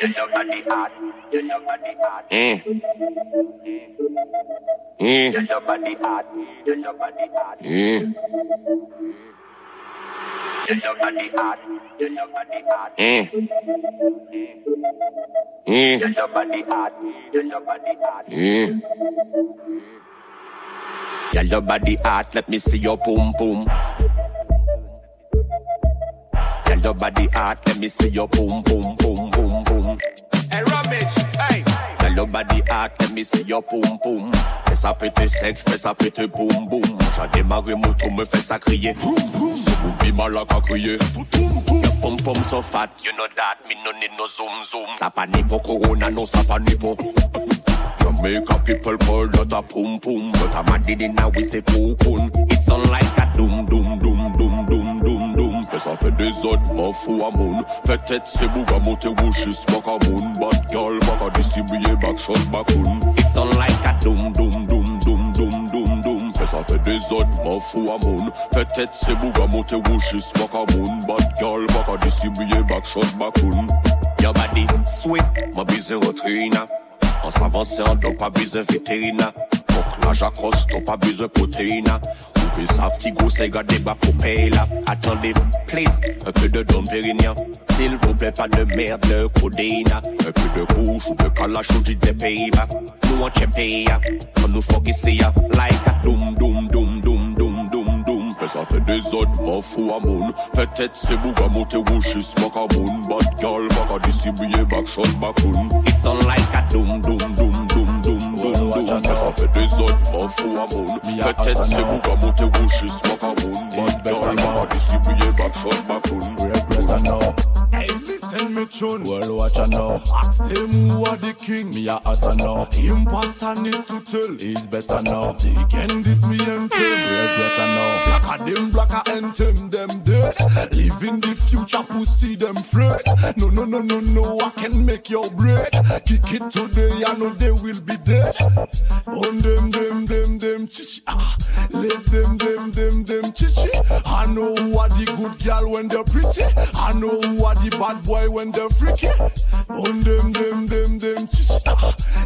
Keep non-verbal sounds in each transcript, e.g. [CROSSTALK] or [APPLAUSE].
hot. your body. Eh. Eh. Eh. Eh. Eh. Eh. Hot, let me see your boom boom. Your body hot, let me see your boom boom boom boom. Hey, rubbish, hey. Girl, your body hot, let me see your boom boom. Fais ça péter sec, fais ça péter boom boom. J'ai démarré mon tour, me fait ça crier. Boom boom. C'est boubie malak à crier. Boom boom. Your pom pom so fat, you know that, me no need no zoom zoom. Ça panique pour corona, non ça panique pour. Jamaica people call that a pum pum, but I'm a did in a we say cocoon. It's on like a doom doom doom doom doom doom. Fais ça fait des autres, m'en fous à moun. Fait tête c'est bouga monter wouchis, back a moon. Bad girl, back a distribuer, back shot, back It's on like a doom doom doom doom doom doom doom. Fais ça fait des autres, m'en fous à moun. Fait tête c'est bouga monter wouchis, back a moon. Bad girl, back a distribuer, back shot, back Your body sweet, my busy rotrina. En s'avance en dos, pas besoin vétérina. Donc là, j'accoste, pas besoin protéina. Vous savent qui go, c'est garder bas pour payer là. Attendez, please, un peu de Dom Pérignon. S'il vous plaît, pas de merde, le codéina. Un peu de couche ou de calache ou des Pays-Bas. Nous, on tient pays, on nous ici, like a doom, doom, doom, doom, doom, doom, doom. Fais ça fait des autres, m'en fous à moun. Fait tête, c'est bouga, monter wouchis, back a moon. Bad girl, back a distribuer, back shot, back It's on like a doom, doom, doom, doom. Fais ça fait des autres, m'en fous à moun. Fait tête, c'est bouga, monter wouchis, back a moon. Bad girl, back a distribuer, back shot, back Regret I know. Listen me tune. Well, watch I know. Ask them who are the king. Me a hot know. Imposter need to tell. He's better now. They can this me and kill. Regret I know. Black a them, black a anthem them dead. Live in the future, pussy them afraid. No, no, no, no, no. I can make your bread. Kick it today, I know they will be dead. On them, them, them, them, chichi. Ah, let them, them, them, them, chichi. I know who are the good girl when they're pretty. I know who are the bad boy when they're freaky. On them, them, them, them, chichi.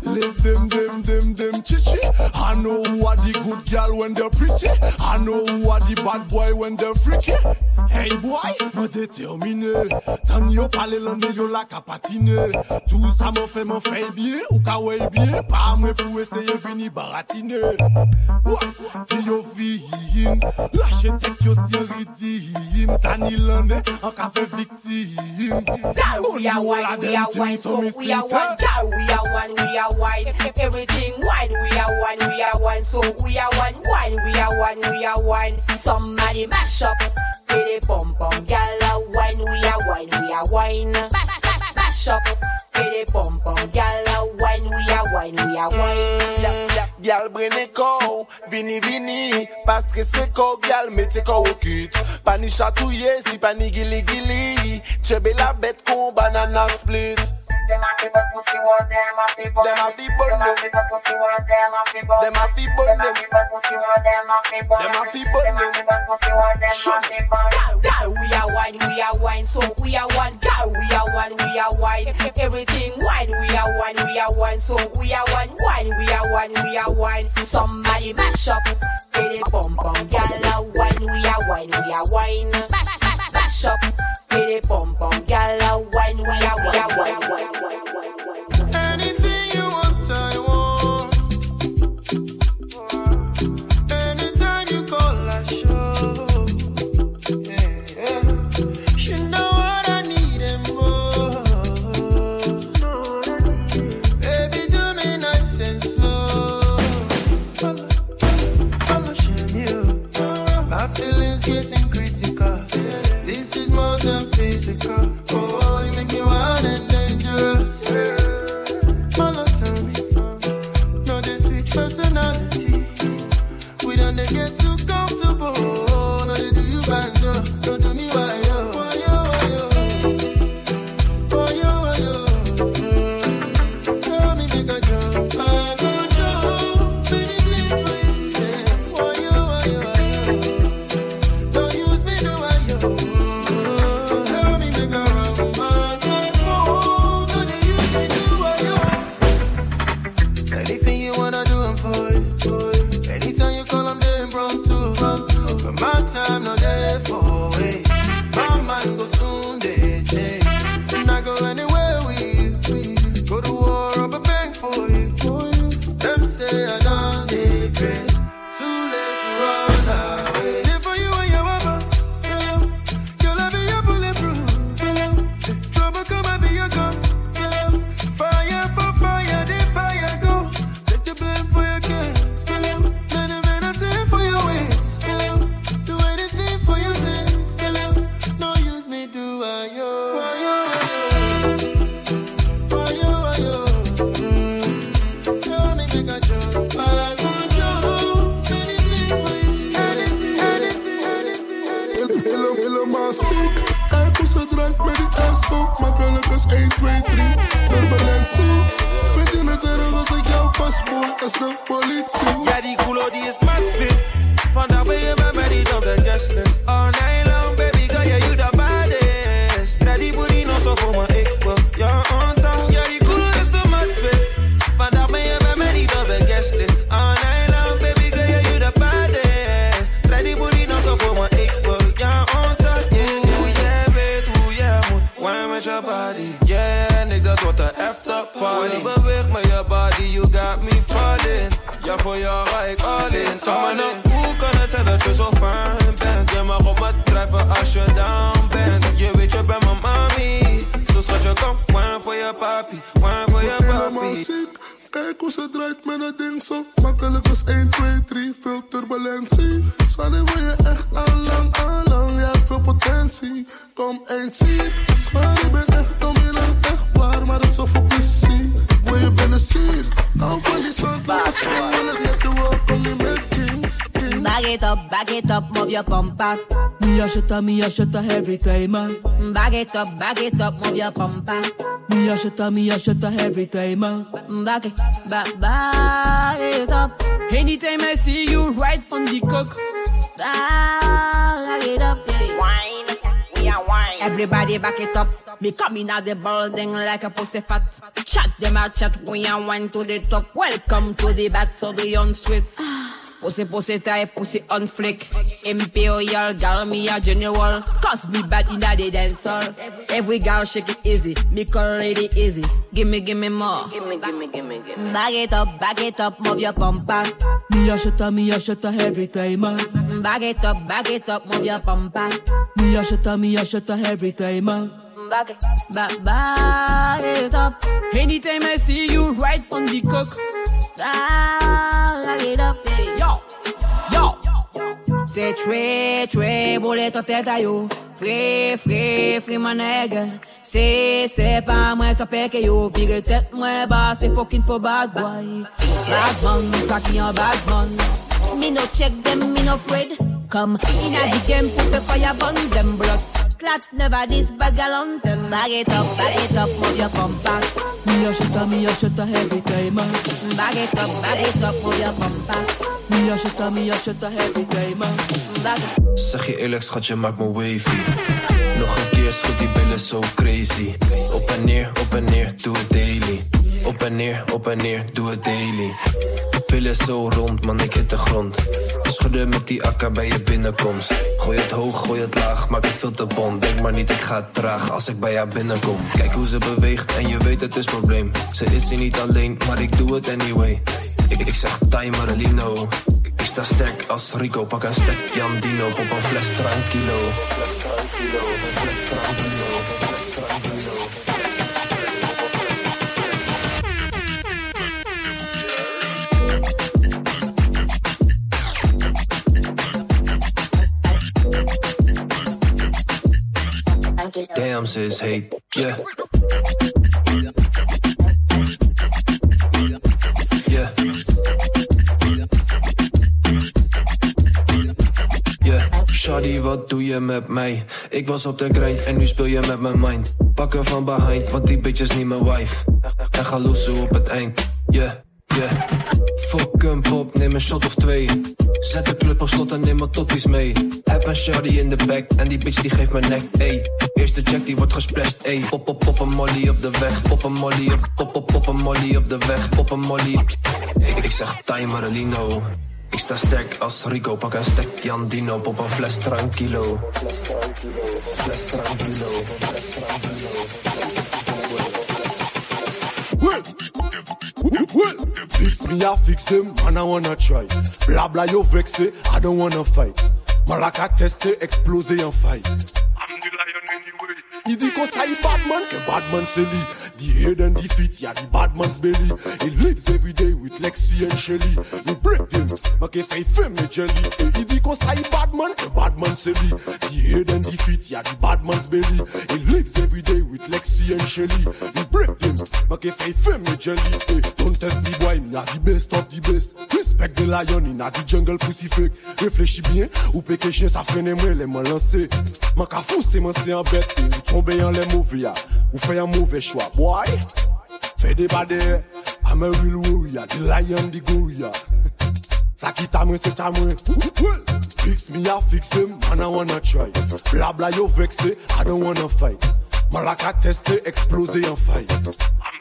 Let them, them, them, them, chichi. I know who are the good girl when they're pretty. I know who are the bad boy when they're freaky. Hey boy, me déterminé. Tan yo pale lande yo la ka patine. Tout ça me fait me fait bien ou ka way bien. Pas moi pour essayer vini baratine. Ti yo vin, lâche tête yo si ridim. Sani lande, an ka fait victime. That we are wine, we are wine, so we are wine. That we are one, we are wine. Everything wine, we are one, we are one, so we are one, wine, we are one, we are one. Somebody mash up, it bum bum, gala wine, we are wine, we are wine. Mash, mash, mash up, get it bum bum, gala wine, we are wine, we are wine. Gal brene kou, vini vini. Pa stresse kou, gal mette kou au kit Pa ni chatouye, si pa gili gili Chebe la bet kon banana split Dem a fi but pussy what dem a fi but Dem a fi but Dem a fi but pussy what dem a fi but Dem a fi but Dem a fi but pussy what dem a fi but Dem a fi but Dem a fi but pussy what dem a fi but Girl, we are wine, we are wine, so we are one. Girl, we are one, we are wine. Everything wine, we are one, we are one, so we are one. Wine, we are one, we are wine. Somebody mash up, get it bum bum. Girl, wine, we are wine, we are wine. Mash, mash, mash, mash up, get it bum bum. Girl, wine, we are we are wine. Anything a shutter, me a shutter every time, man. Back it up, back it up, move your bumper. Me a shutter, me a shutter every time, man. Back it, back, back it up. Anytime I see you right on the cook, Back it up, yeah. Wine, we are wine. Everybody back it up. Me coming out the building like a pussy fat. Chat them out, chat we and wine to the top. Welcome to the back of the on street. [SIGHS] Pussy, pussy type, pussy on flick. Imperial gal, me a general. Cause me bad in the dance hall. Every gal shake it easy. Me call lady easy. Gimme, gimme more. Gimme, gimme, gimme, gimme. Back it up, back it up, move your bumper. me a shutter, me a shutter every time, man. Back it up, back it up, move your bumper. Me a shutter, me a shutter every time, man. Back it, back, back it up. Anytime I see you right on the cook, Back it up, yeah. yo, beau les têtes à yo. Fré, fré, fré, mon nègre. C'est, c'est pas moi, ça fait que yo. Vire tête, moi, bas, c'est fucking for bad boy. Bad man, ça qui en bad man. Me no check them, me no afraid. Come, in a the game, put the fire burn them blood. Clat never this bag on them. Bag it up, bag it up, move your compact. Me a shutter, me a shutter every time. Bag it up, bag it up, move your compact. Me a shutter, me a shutter every time, man. Zeg je eerlijk, schat, je maakt me wavy. Nog een keer, schud die billen zo crazy. Op en neer, op en neer, doe het daily. Op en neer, op en neer, doe het daily. Pillen zo rond, man, ik hit de grond. Schudden met die akka bij je binnenkomst. Gooi het hoog, gooi het laag, maak het veel te bond. Denk maar niet, ik ga traag als ik bij haar binnenkom. Kijk hoe ze beweegt en je weet het is probleem. Ze is hier niet alleen, maar ik doe het anyway. Ik, ik zeg timer, Lino. Ik sta sterk als Rico, pak een stek Jan Dino, op een fles tranquilo. Fles tranquilo, fles tranquilo, fles tranquilo. Damn, ze is heet, yeah. Yeah. Wat doe je met mij? Ik was op de grind en nu speel je met mijn mind. Pak er van behind, want die bitch is niet mijn wife. En ga loesen op het eind, yeah, yeah. Fuck een pop, neem een shot of twee. Zet de club op slot en neem wat toppies mee. Heb een shawty in de back en die bitch die geeft me nek, ey. Eerste check die wordt gesplashed, ey. Pop, pop, pop een molly op de weg. Pop een molly op, pop, pop, pop een molly op de weg. Pop een molly. Ik, ik zeg timer, Lino. Ik sta sterk als Rico, pak een stek Jan Dino, pop een fles tranquilo. Fles tranquilo, fles tranquilo, fles tranquilo. Fix me, I fix them, man, I wanna try. Bla bla, you vex it, I don't wanna fight. Malaka teste, explose en fight. I'm the lion anyway. Dit qu'on ça est Batman, que Batman c'est lui. The head and the feet, yeah, the Batman's belly. He lives every day with Lexi and Shelly. We break them, make a fait femme et jelly. Dit qu'on ça est Batman, que Batman c'est lui. The head and the feet, yeah, the Batman's belly. He lives every day with Lexi and Shelly. We break them, Make a fey fame me jelly. Hey, don't test me boy, me a the best of the best. Respect the lion in a the jungle pussy fake. Réfléchis bien, ou péché chien ça freine moi les m'en lancer. Man ka fousser man c'est en bête. Ou tomber en les mauvais ya. Ou fait un mauvais choix, boy. Fais des badés. I'm a real warrior, the lion, the gorilla. [LAUGHS] Ça qui t'a c'est ta. Fix me, I fix them, man, I wanna try. Bla bla, yo vexé, I don't wanna fight. Malaka testé, explosé en fight.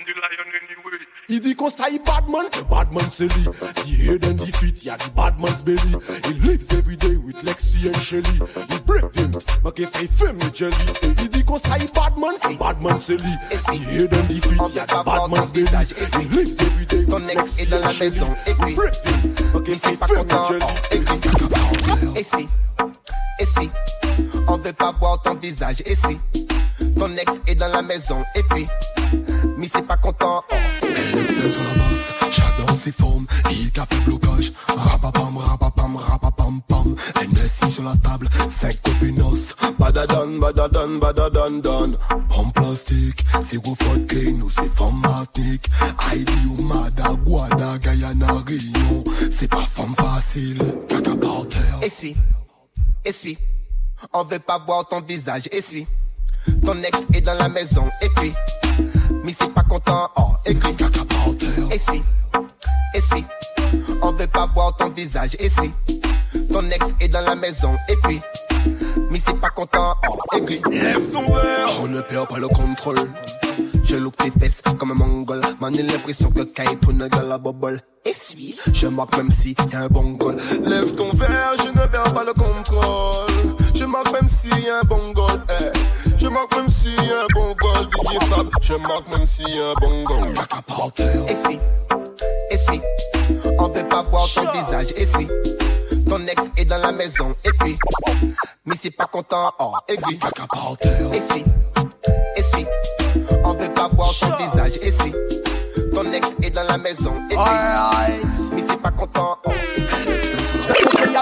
The lion anyway. Il dit qu'on ça, il badman, the badman c'est lui. The head and the feet, yeah, the badman's belly. He lives every day with Lexi and Shelly. He break them, make a fait femme me jelly. Et il dit qu'on ça, il badman, the badman c'est lui. The head and the feet, yeah, the badman's belly. He lives every day Ton with ex Lexi est dans la and Shelly. maison et puis Break them, make femme jelly. et puis Et si Et si On veut pas voir ton visage Et si Ton ex est dans la maison et puis Mais c'est pas content oh. Excel sur la basse, j'adore ses formes, il qu'a fait blocage. Rapapam, rapapam, rapapam, pam. NSI sur la table, 5 copinos. Badadan, badadan, badadan, dan. Pomme plastique, c'est gros clean ou c'est femme matnique. Heidi ou Mada, Guada, Guyana, Réunion. C'est pas femme facile, caca par terre. Essuie, essuie. On veut pas voir ton visage, essuie. Ton ex est dans la maison, et puis. Mais c'est pas content, oh, écrit. Caca par. On veut pas voir ton visage, essuie. Ton ex est dans la maison, et puis. Mais c'est pas content, oh, écrit. Lève ton verre, on ne perd pas le contrôle. Je loupe tes fesses comme un mongol. Man, j'ai l'impression que Kai tourne dans la bubble. Essuie, je marque même si y a un bon goal. Lève ton verre, je ne perds pas le contrôle. Je marque même s'il y a un bon goal. eh. Je marque même a un bon goal. DJ Fab, je marque même a un bon terre. Essuie, essuie. On veut pas voir ton visage, essuie. Ton ex est dans la maison, et puis. Mais c'est pas content, oh, aiguille. Essuie, essuie. On veut pas voir ton visage, essuie. Ton ex est dans la maison, et puis. Mais c'est pas content, oh,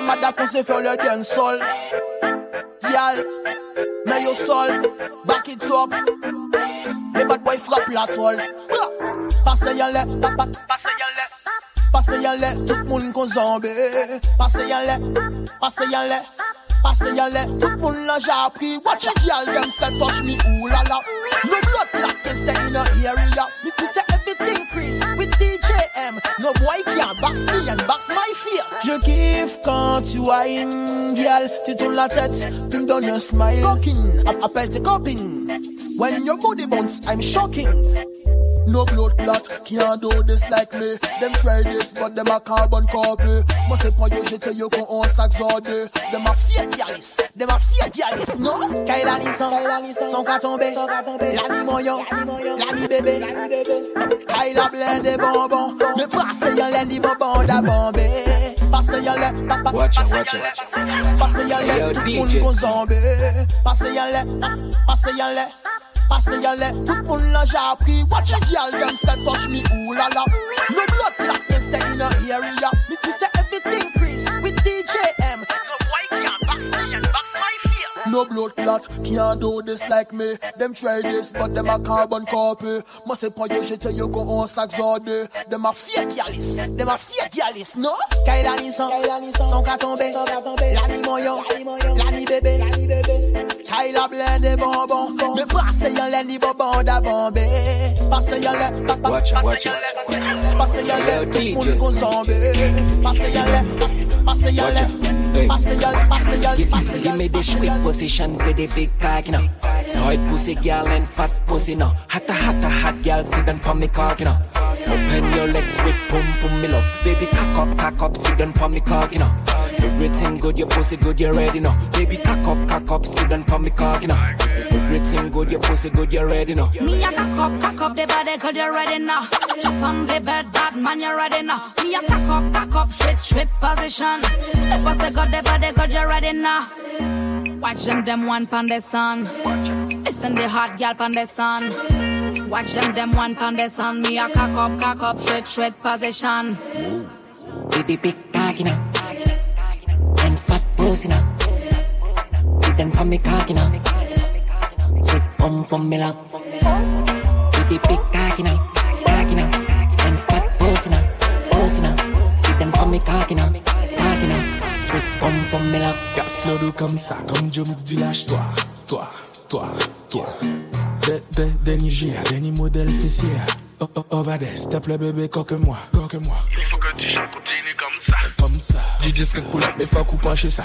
J'fais Yamada qu'on s'est fait le dancehall. Yal, mais yo sol, back it up. Les bad boys frappent la toile. Passez y'en lait, papa, passez y'en lait. Passez y'en lait, tout le monde qu'on zombie. Passez y'en lait, passez y'en lait. Passez y'en lait, tout l'a j'ai appris. Watch it, y'all, them say touch me, ooh la la. No blood clot can stay in the area. Me say everything Chris DJM. No boy can box me and box my fear. Je kiffe quand tu whine, girl. Tu tournes la tête, tu me donnes un smile. Talking, appelle tes copines. When your body bounce, I'm shocking. No blood clot can't do this like me. Them try this, but them a carbon copy. Moi c'est pas yo, je te yo qu'on on s'axode. Them a fake yalis, them a fake yalis, no? Kaila Nissan, son ka tombe, la ni moyon, la ni bébé, Kaila blende bonbon, me passe yon lè ni bonbon da bombe. Passe yon lè, papa, Watch it, watch it. passe yon lè, Yo, tout moun DJs. kon zombe. Passe yon lè, passe yon lè. Passe yon lè, tout moun l'a j'ai appris. Watch it, y'all, them say touch me, ooh la la. No blood clot can stay in the area. Me say everything No blood clot. Can't do this like me. Them try this, but them a carbon copy. Moi c'est pas yo, je te yo qu'on on s'axode. Them a fake yalis, them a fake yalis, no? Kaila Nissan, son ka tombe, la ni moyon, la ni bébé, Tyler blende bonbon, me passe yon lè ni bonbon da bombe. Passe yon lè, Watch it, watch it. passe yon lè, tout moun kon zombe. Passe yon lè, passe yon Watch Hey. passe yon lè, passe yon lè, Give, me the sweet position with the big cock, you know. Tight pussy girl and fat pussy, no. Hotta, hotta, hot girl, sit down for me cock, you know. Open your legs with pum pum, me love. Baby, cock up, cock up, sit down for me cock, you know. Everything good, your pussy good, you ready, no. Baby, cock up, cock up, sit down for me cock, you know. Everything good, your pussy good, you ready, no. Me a cock up, cock up the body, cause you're ready now. Jump on the bed, bad man, you're ready now. Me a cock up, cock up, straight, straight position. I say got the body, cause you're ready now. Watch them, them one pon the sun. Listen the hot gal pon the sun. Watch them, them one pon the sun. Me a cock up, cock up, straight, straight position. The big cock, you know. close now. For me comme ça, comme me toi, toi, toi, toi. Des, des, des Niger, des modèles fessiers. Oh, oh, oh, Vades, t'as bébé, coque-moi, coque-moi. Il faut que tu chantes, continue comme ça, comme ça. DJ Skunk pull up, mais faut qu'on penche ça.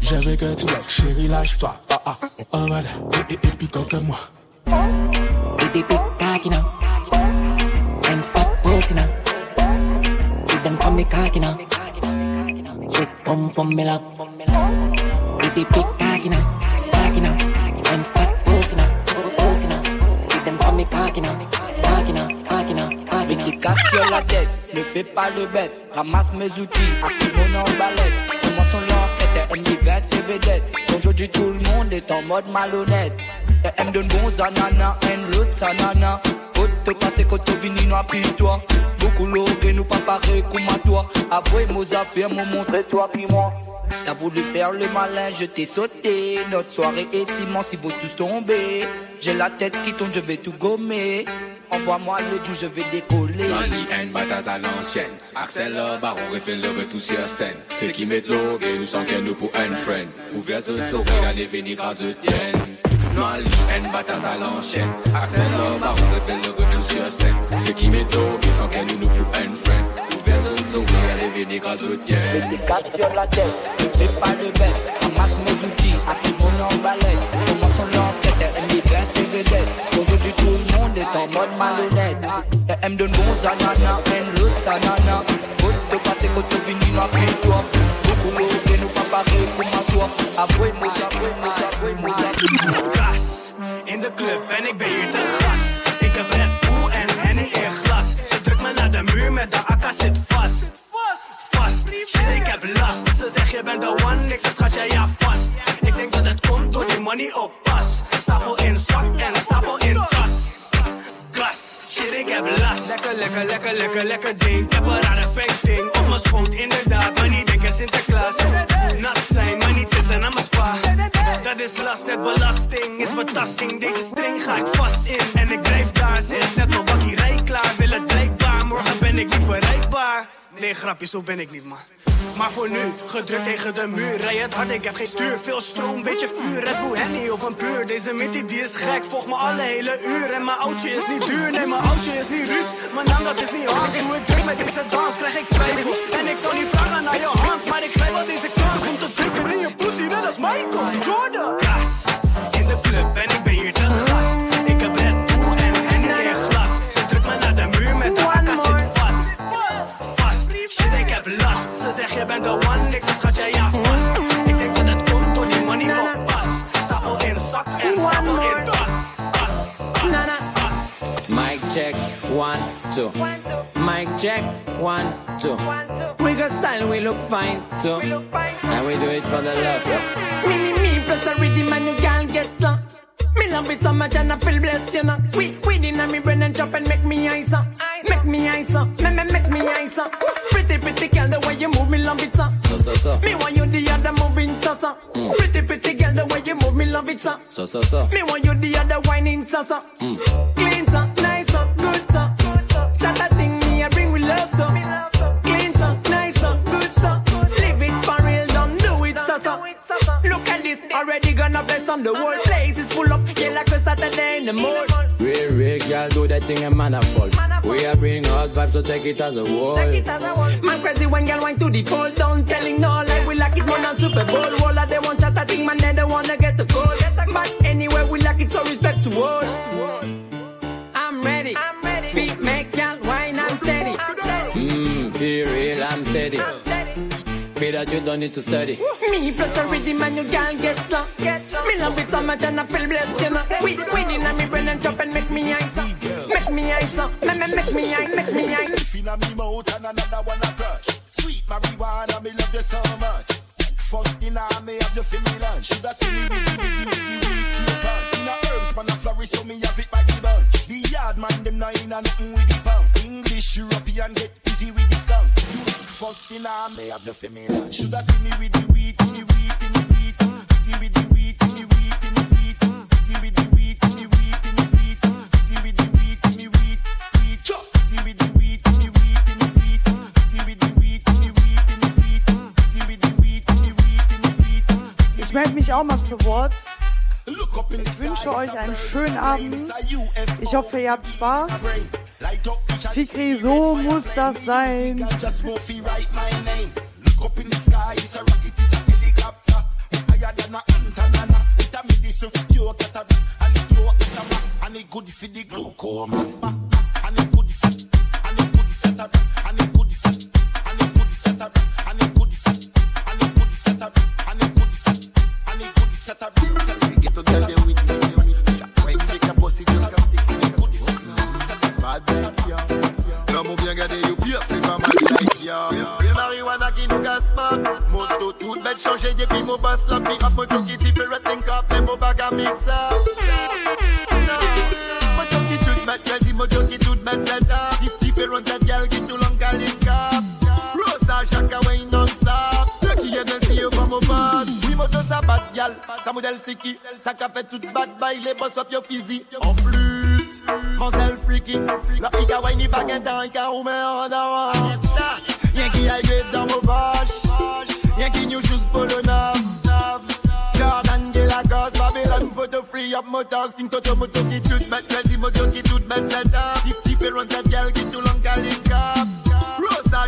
J'avais que tu like, chérie, lâche-toi. Ah ah, oh, va et, et, et coque-moi. With the big cocky now. And fat pussy now. Them me cocky now. Sweet pum pum me love. Cocky them call me cocky now. Cocky now. Cocky now. Cocky now. Te casse sur la tête, ne fais pas le bête. Ramasse mes outils, active mon emballette. Commençons l'enquête, elle me bête et vedette. Aujourd'hui tout le monde est en mode malhonnête. Et elle me donne bon zanana, and l'autre sanana. Auto passé koto vini no toi. Beaucoup l'orgue nous pas pareil comme à toi. Avouez nos affaires, m'ont montré toi puis moi. T'as voulu faire le malin, je t'ai sauté. Notre soirée est immense, ils vont tous tomber. J'ai la tête qui tourne, je vais tout gommer. Envoie-moi le jour, je vais décoller. And bataille à l'ancienne. Axel baron, refait le retour sur scène. C'est qui met l'eau et nous sommes nous pour un friend. Ouvert ce saut, regardez venir à ce tienne. And bataille à l'ancienne. Axel baron, refait le retour sur scène. C'est qui met l'eau et sommes nous pour un friend. Zouk, elle est venue la tête, c'est pas de bête. À vedette. Aujourd'hui, tout le monde est en mode malhonnête. Elle me donne bon zanana, elle l'autre zanana. Passer, m'a toi. Beaucoup l'autre, nous pas comme toi. Avouez-moi, avouez-moi, in the club, en ik ben hier te. Ik heb rap. Muur met de akka zit vast. Shit ik heb last. Ze zegt je bent de one, ik zeg schat jij ja vast. Ik denk dat het komt door die money op pas. Stapel in zak en stapel in tas. Glas, shit ik heb last. Lekker, lekker, lekker, lekker, lekker ding. Ik heb een rare ding op mijn schoot, inderdaad. Maar niet denken Sinterklaas. Nat zijn, maar niet zitten aan mijn spa. Dat is last, net belasting, is betasting. Deze string ga ik vast in. En ik blijf daar, ze is net mijn wakkie rij klaar. Wil het morgen ben ik niet bereikbaar. Nee, grapje, zo ben ik niet, man. Maar voor nu, gedrukt tegen de muur. Rij het hard, ik heb geen stuur. Veel stroom, beetje vuur. Red Bull of een puur. Deze mittie die is gek, volg me alle hele uur. En mijn oudje is niet duur, nee, mijn oudje is niet ruud. Mijn naam, dat is niet hard. Doe ik druk met deze dans, krijg ik twijfels. En ik zou niet vragen naar je hand, maar ik grijp wel deze kans. Om te drukken in je pussy, net als Michael Jordan. Gas, in de club en ik ben hier Ze zegt de one, ik zeg schat jij ja vast. Ik denk dat het komt door die money op pas. Stapel in zak en stapel in tas. Mic check, one, two. Mic check, one, two. We got style, we look fine too. And we do it for the love. Me, me, me, plus a rhythm and you can't get some. Me love it so much and I feel blessed, you know. We, we in me brain and chop and make me eyes up. Make me eyes up, me, me, make me eyes up. Pretty, pretty girl, the way you move me love it, so. So, so, so. Me want you the other moving, so, so. Mm. Pretty, pretty girl, the way you move me love it, so. So, so, so. Me want you the other whining, so, so. Mm. Clean, so, nice, so, good, so. Shut that thing, me, I bring with love, so. Do that thing and man a fall. We are bring hot vibes, so take it as a wall. Man crazy when girl wine to the pole down, telling no lie, we like it more than Super Bowl. All of they want chat, I think man, they don't wanna get the goal. But anyway, we like it, so respect to all. I'm ready, I'm ready. feet make girl wine, I'm steady. Mmm, feel real, I'm steady. Me that you don't need to study. Me plus a rhythm and you can't get slow. Me love it so much and I feel blessed, you know. We winning and me brain and chop and make me eyes up. Make me eyes up, me, me, make me make me eyes. Inna me mouth and another one a crush. Sweet marijuana, me love you so much. First dinner, me have you for me. Shoulda seen me with the with. Inna herbs, man a so me have it by the bunch. The yard man them now inna nothing with the punk. English, European, get busy with the skunk. You first me have you for me. Shoulda seen me with the weed, with the weed, the weed. With the weed, with the weed, the weed. With the weed, the weed, the weed. The weed, mich auch mal zu Wort. Ich wünsche euch einen schönen Abend. Ich hoffe, ihr habt Spaß. Fikri, so muss das sein. Good for cataract. Get you a marijuana. Moto bête mon lock. Up, mon bag à mix up. Qui toute bête, ready, qui toute bête Sa modèle c'est qui? Sa capette toute bad by les boss up your physique. En plus, mademoiselle freaky. La pika baguette, en. Y'a qui a dans vos poches. Y'a qui new shoes. Jordan la. Babylon photo free up motor. Sting toto moto qui tout met. Crazy moto qui tout met. Set up. Deep deep et qui tout. Rosa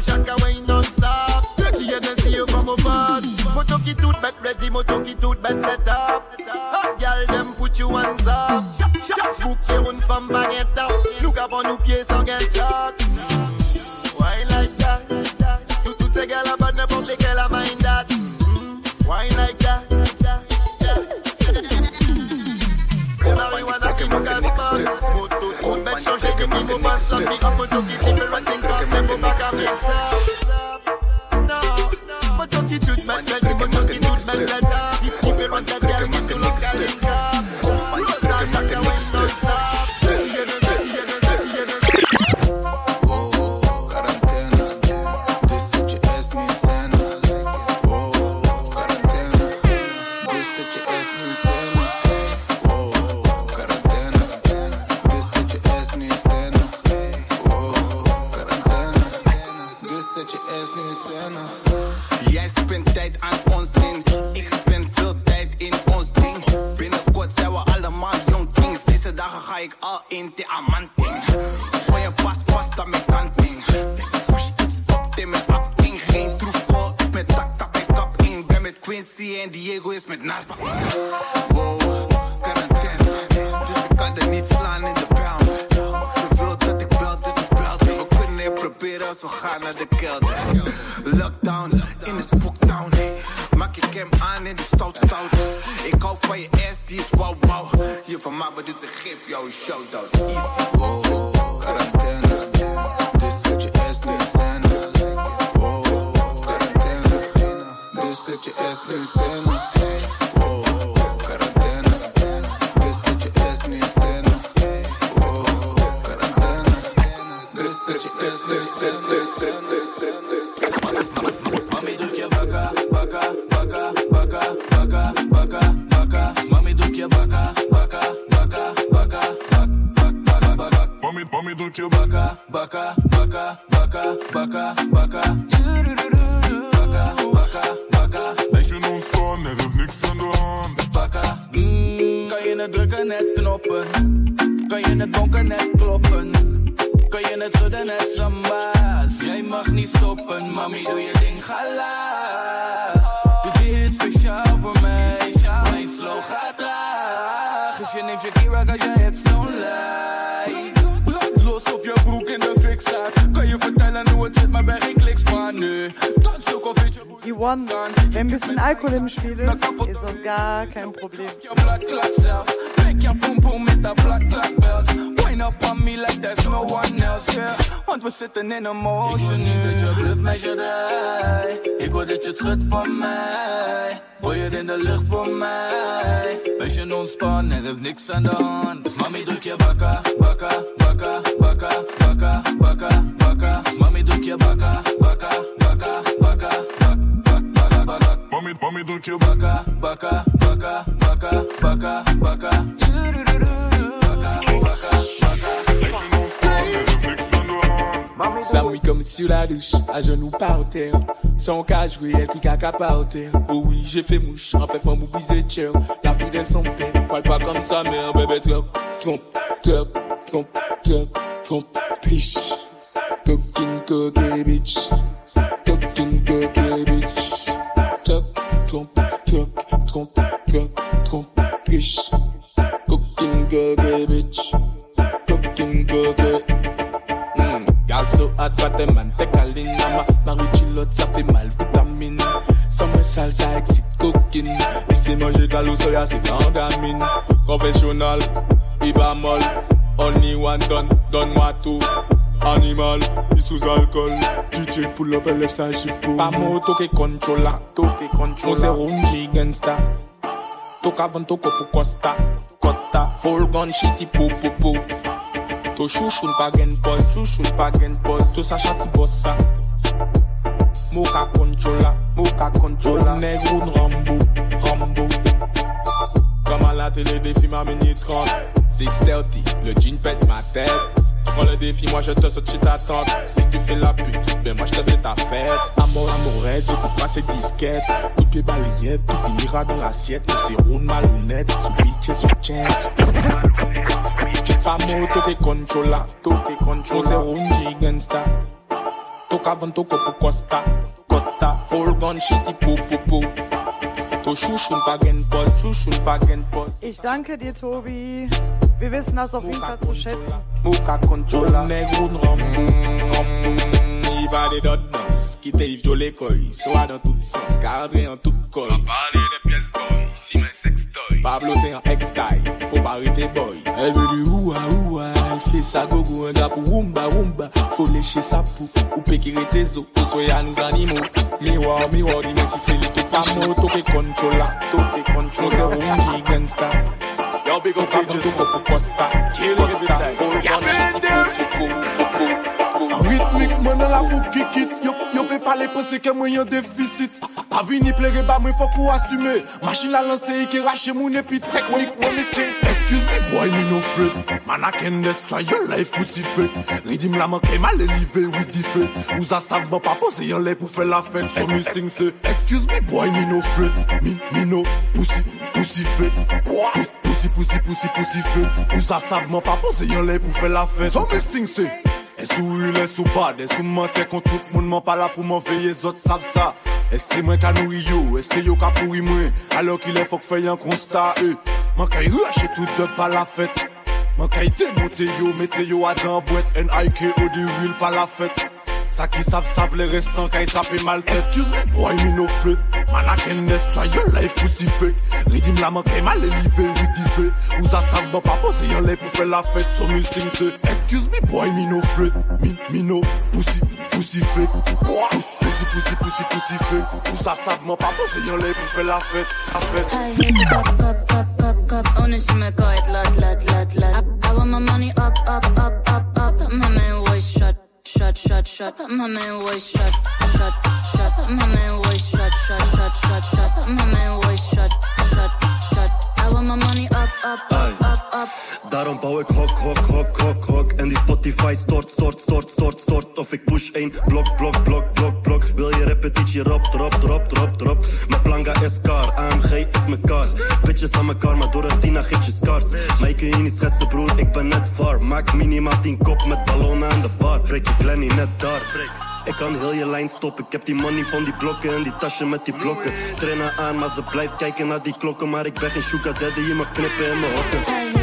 non stop. Qui comme au bot. Moto qui tout met. Ready moto qui toute bête set up. Girl, them put you hands up. Book your own femme baguette up. Look up on nos pieds sans get choc. Why like that? Tout- Toutes ces gars là-bas, n'importe lesquels à mind that. Mm, Why like that? Le marijuana qui nous casse pas. Moto toute bête changée depuis mon boss lock. Me up moto qui dit le think up. Mais mon bac à mix up. Kein your blood clot self. Make your boom boom with a blood clot belt. Wind up on me like there's no one else, yeah. Want we zitten in emotion nu. Ik wil niet dat je bluff, meisje, die. Ik wil dat je het schudt van mij. Gooi het in de lucht voor mij. Wees je non-span, er is niks aan de hand. Dus mami, druk je bakka, bakka, bakka, bakka, bakka, bakka, bakka. Dus mami, druk je bakka, bakka, bakka, bakka, bak, Mami, bakka, bakka, bakka. Bakka, bakka, bakka. Ça mouille comme sur la douche, à genoux par terre. Sans cas jouer, elle qui caca par terre. Oh oui, j'ai fait mouche, en fait, faut m'oublier cher. La fille de son père, pas comme sa mère, bébé, trompe, trompe, trompe, trompe, trompe, trompe, triche. Coquine, coquille, bitch. Coquine, coquille, bitch trompe, troc, trompe, troc, trompe-triche. Coquine eh, coquée, bitch. Coquine eh. coquée. Hmm. Galso a droite, man, t'es calinama. Marie-Chilote, ça fait mal, vitamine. Sans me sale, ça excite coquine. Et c'est manger galou, soya, c'est gangamine. Confessionnal, ibamol. Only one done, donne-moi tout. Animal, il sous alcool. DJ pull up, elle lève sa jupe. Pas moto que controla, toque controla. On s'est rongi gangsta. Toca avant toco pour Costa, Costa. Full gun shitty pou pou pou. To chouchoun pa gen pos, chouchoun pa gen pos. To sa chati bossa. Moka controla, moka controla. Negro Rambo, Rambo. Comme à la télé des films à minute 30 630, le jean pète ma tête J'prends le défi, moi je te saute chez ta tante. Si tu fais la pute, ben moi je te fais ta fête. Amour, amourette, je peux passer disquette. Coup de pied balayette, tout finira dans l'assiette. Nous serons malhonnêtes, sous bitch et sous chain Pas moto que controla, toque controla Nous serons giganta. Toca avant toco pour Costa, Costa Full gun shitty pou pou pou Ich danke dir, Tobi. Wir wissen das auf jeden Fall zu schätzen. Moka des dot danse Qui t'est violé koi. Soit dans tout sens Cadré en tout koi. Parler des pièces boy Si Pablo c'est un ex-taille Faut pas arrêter boy. Elle veut du oua oua Elle fait sa gogo un gars pour wumba wumba. Faut lécher sa pou Ou péquirer tes os Pour soyer à nous animaux. Miroir miroir dis-moi si c'est qui pas moto que controla Toque controla. C'est rouge gangsta. Yo big up pages pour Costa. Kill every time. Full shit Ritmik mwen nan la pou kikit Yo, yo pe pale pense ke mwen yon defisit Pa vini mwen fok ou asume Machin la rache moun epi mwen Excuse me boy me no fret Man can destroy your life pussy fake Ridim la man kay mal elive with the fake Ou za sav ban pa la fête So me sing se Excuse me boy me no fret Me, me no pussy, pussy fake Pussy, pussy, pussy, pussy fake Ou za sav man pa pose yon lè pou fè la So me sing E sou yu le sou bad, e sou mante kon tout moun man pa la pou man veye zot sav sa E se mwen ka nou yo, e se yo ka pou mwen Alo ki le fok fè yon konsta e Man kay rache tout de pa la fèt Man kay demonte yo, mette yo a dan bwet N.I.K.O. di real pa la fèt sa ki sav sav le restan ka yi tape mal test Excuse me. Boy mi no fake Man a ken nes try yo life pou si fake. Ridim la man kay mal e li ve ridife Ou za sav nan pa pose yon le pou fe la fete So mi sing Excuse me boy mi no fake Mi, mi no pousi, pousi fake. Pousi, pousi, pousi, pousi fake. Ou za sav nan pa pose yon le pou fe la fete La fete I hit kop, kop, kop, kop, kop Onishime koit lot, lot, lot, lot. I want my money up, up, up, up, up. My man what? Shut, shut, shut. My man was shut, shut, shut. My man was shut, shut, shut, shut, shut. My man was shut, shut, shut. I want my money up, up, up, up, Daarom bouw ik hok, hok, hok, hok, hok. En die Spotify stort, stort, stort, stort, stort. Of ik push één blok, blok, blok, blok, blok. Wil je repetitie, rap, drop, drop, drop, drop. Mijn planga is kar, AMG is mijn kaart. Bitches aan mekaar, maar door het Tina geef je scars Mij kun je niet schetsen broer, ik ben net var. Maak minimaal 10 kop met ballonnen aan de bar. Breek je Glenny net daar, trek ik kan heel je lijn stoppen. Ik heb die money van die blokken en die tasje met die blokken. Trainer aan, maar ze blijft kijken naar die klokken. Maar ik ben geen sugar daddy, je mag knippen in mijn hokken.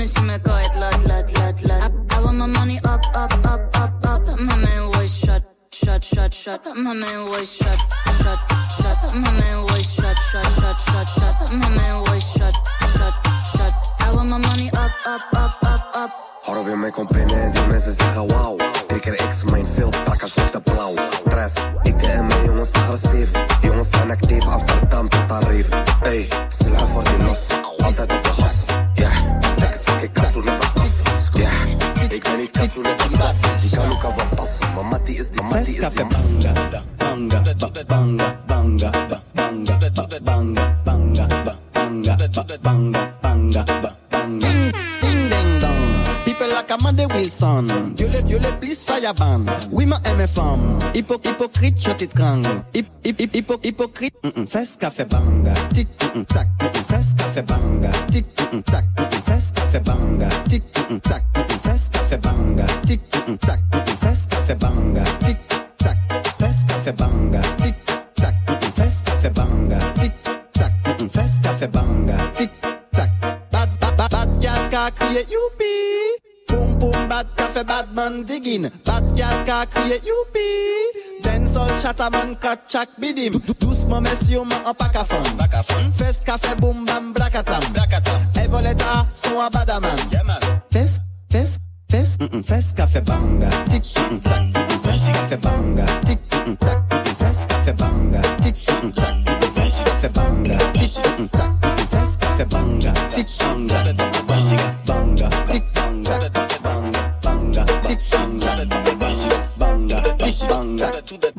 wanna see me go it lot, lot, lot, lot. I, I want my money up, up, up, up, up. My man was shot, shot, shot, shot. My man was shot, shot, shot. My man was shot, shot, shot, shot, shot. My man was shot, shot, shot. I want my money up, up, up, up, up. Har vi mig kom penedi, men sen säger wow. Dricker X, min film, tackar svarta blau. Dress, icke är mig, jongens, aggressiv. Jongens, han aktiv, Amsterdam, Qatar, Reef. Ey, sälja för din loss. Is fucking toen als. Ja, ik ben niet kat toen als. Die kan ook al wat passen, maar Mattie is die, Mattie is die Banga, banga, ba- banga, banga, ba- banga, ba- banga, banga, ba- banga, ba- banga, banga, ba- banga. Commande Wilson. Dieu le, plus fireban. Oui, ma aime femme. Hypo, hypocrite, je t'étrangle. Hip, hip, hypo, hypocrite. Fes café banga. Tic, tac, fes café banga. Tic, tac, fes café banga. Tic, tac, fes café banga. Tic, tac, fes café banga. Tic, tac, fes café banga. Tic, tac, fes café banga. Tic, tac, fes café banga. Tic, tac. Bad, bad, bad, bad gal ka youpi bad café, bad man digging. Bad gal ka kriye youpi. Den sol chata man kat chak bidim. Doucement messieurs man en pacafon. Fes café boom bam blakatam. Evoleta son abadaman. Fes, fes, fes, fes café banga. Tic, tac, fes café banga. Tic, tac, fes café banga. Tic, tac, fes café banga. Tic, tac, fes café banga. Tic, tac,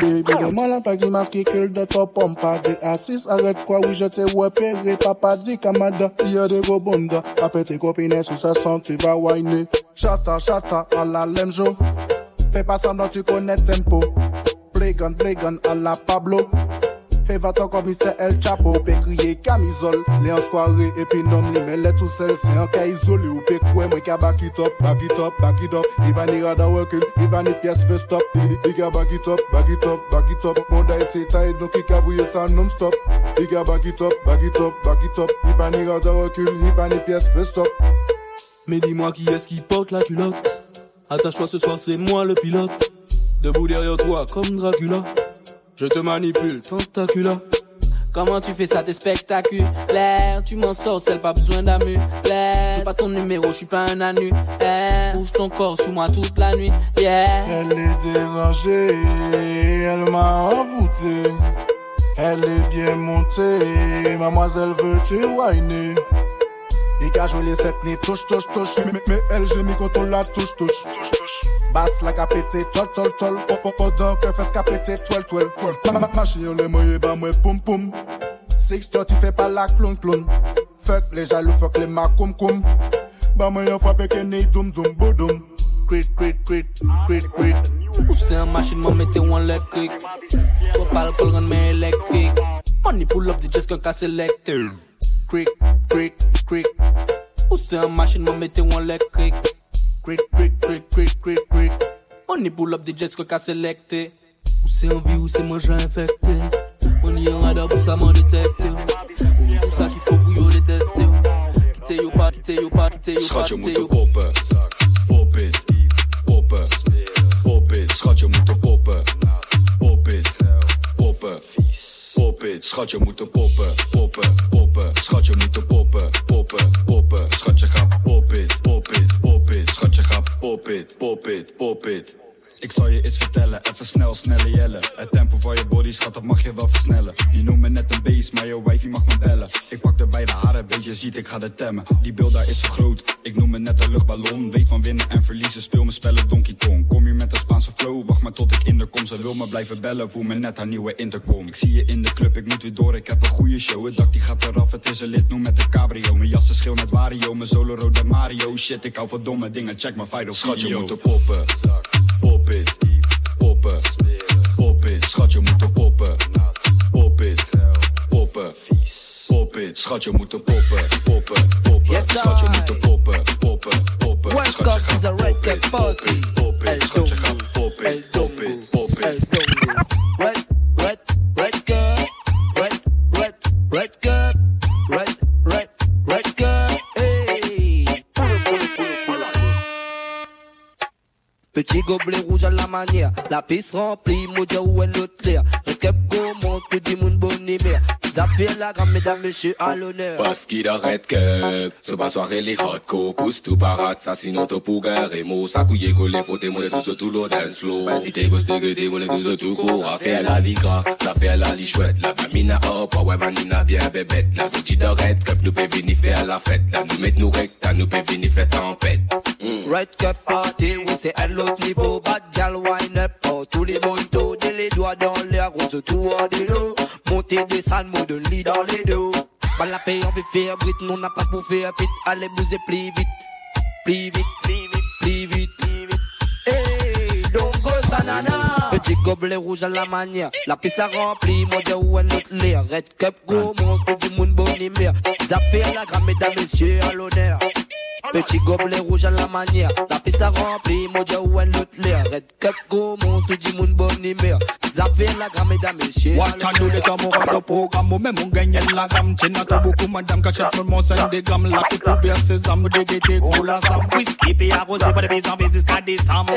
Mwen la pa ki mafke to pompa De asis aret kwa ou jete wepere Papa kamada, de gobonda Apete kopine son tu va wine Chata chata a la lemjo Fe pa semblant tu konet tempo. Plegan plegan a la Pablo. Pevatan kon Mr. El Chapo Pe kriye kamizol Le an skware epi nom li men le tou sel. Se an ka izole ou pe kwe mwen ka back it up Back it up, back it up Iba ni rada wakil, iba ni piyes fe stop. Iga back it up, back it up, back it up Monda e se taid nou ki kabouye san nom stop. Iga back it up, back it up, back it up Iba ni rada wakil, iba ni piyes fe stop. Mais dis-moi qui est-ce qui porte la culotte? Attache-toi ce soir, c'est moi le pilote. Debout derrière toi comme Dracula. Je te manipule, tentacula. Comment tu fais ça, t'es spectaculaire Tu m'en sors, c'est pas besoin d'amulette J'ai pas ton numéro, je suis pas un annuaire Bouge ton corps sur moi toute la nuit, yeah Elle est dérangée, elle m'a envoûté. Elle est bien montée, mademoiselle veut tu whiner. Et qu'à jouer les sept nez, touche, touche, touche. Mais, mais, mais elle, j'ai mis quand on la touche, touche. Bas la ka pete, tol tol tol Podan ke fes ka pete, twel twel twel Mache yon le mwenye ba mwen poum poum. Six thirty fe pala klon klon Fek le jalou, fek le makoum koum Ba mwenye fwape ke ni doum doum bodoum Krit krit krit, krit krit Ou se an masin mwen mette wan elektrik Wap alkol ran men elektrik Money pull up di jes kon ka selekte Krit krit krit Ou se an masin mwen mette wan elektrik électrique. Crit, crit, crit, crit, crit, crit. Money pull up, the just qu'un casse électrique. Ou c'est en vie, ou c'est manger infecté. On y en radar pour ça m'en détecter. Ou tout ça qu'il faut pour yo détester. Quittez yo pas, quittez yo pas, quittez yo pas, Schatje quittez moeten yo poppen. Pop it. Poppen. Pop it. Schatje moeten poppen. Pop it. Poppen. Pop it. Schatje moeten poppen. Poppen. Poppen. Schatje moeten poppen. Poppen. Poppen. Schatje gaat pop it. Pop it. Pop it. Ik zal je eens vertellen, even snel, snelle jellen. Het tempo van je body, schat, dat mag je wel versnellen. Je noemt me net een beest, maar je wifey mag me bellen. Ik pak er bij de haren, weet je ziet, ik ga de temmen. Die beeld daar is zo groot, ik noem me net een luchtballon. Weet van winnen en verliezen, speel me spellen Donkey Kong. Kom je met een Spaanse flow, wacht maar tot ik in de kom. Ze wil me blijven bellen, voel me net haar nieuwe intercom. Ik zie je in de club, ik moet weer door, ik heb een goede show. Het dak die gaat eraf, het is een lid, noem met de cabrio. Mijn jas is schil met Wario, mijn solo rode Mario. Shit, ik hou van domme dingen, check mijn vital Schat, je moet er poppen. Poppen. Pop it. Schat, je moet poppen. Pop it. Poppen. Pop it. Schat, je moet poppen. Poppen. Poppen. Schat, je moet poppen. Poppen. Poppen. Schat, je gaat Red poppen. Pop it. Schat, je gaat poppen. El Pop it. Pop it. Red, red, red girl. Red, red, red girl. Petit gobelet rouge à la manière, la piste remplie, modia où elle notre clair. Recap commence, tout du monde bon humeur. Ça fait la grande mesdames, messieurs, à l'honneur. Parce qu'il arrête que Ce pas soirée les hot co Pousse tout parade Ça sinon t'as pour et mots Ça couille collé Faut témoigner tout sur tout l'eau dance flow Si t'es ghost t'es mon tout sur tout court A fait la liga Ça fait la li chouette. La bamina hop Ah ouais manina bien bébête. La sortie d'arrête Cup nous peut venir faire la fête. Là nous mettre nous recta Nous peut venir faire tempête. Red Cup Party, oui c'est un l'autre niveau, bad gal wine up. Oh, tous les bonitos, j'ai les doigts dans l'air, on se trouve des lots. Monter, descendre, mot de lit dans les deux. Pas la paix, on peut faire brite, non, n'a pas pour faire vite. Allez, bouser, plie vite, plie vite, plie vite, plie vite. Hey, donc go, sanana plus gobelet rouge à la manière. La piste a rempli, mon dieu, où est notre l'air. Red Cup, go, monstre du monde, bon humeur. Zafir, la grande mesdames, messieurs, à l'honneur. Petit gobelet rouge à la manière. La piste a rempli, mon dieu, où est notre l'air. Red Cup, go, monstre du monde, bon humeur. Zafir, la grande mesdames, messieurs, à Watch and do the camoran le programme Même on gagne la gamme China t'as beaucoup madame Cachette tout le monde c'est des gammes La coupe ouverte sésame DDT gros la sam Whisky puis arrosé par des paysans jusqu'à décembre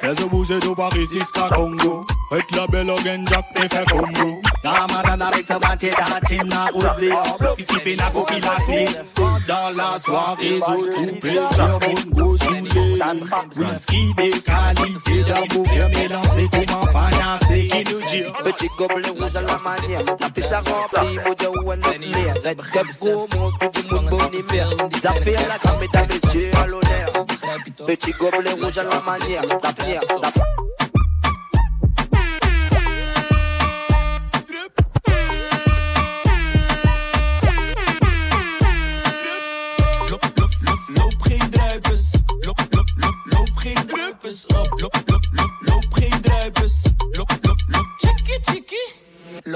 Fais-se bouger de Paris jusqu'à Congo Faites la belle organe Jack et fait Congo Camarade avec sa moitié d'antine arrosée Ici fait la copulation Dans la soirée Surtout plaisir bonne go soudé Whisky de qualité D'un beau vieux mélangé Comment panasser Qui nous dit Petit gobelet rouge à la manière. La piste a rempli, mon dieu, où est notre l'air. Red Cup, go, monstre du monde, bon humeur. Zafir, la grande mesdames, messieurs, à l'honneur. Petit gobelet rouge à la manière. La pierre, la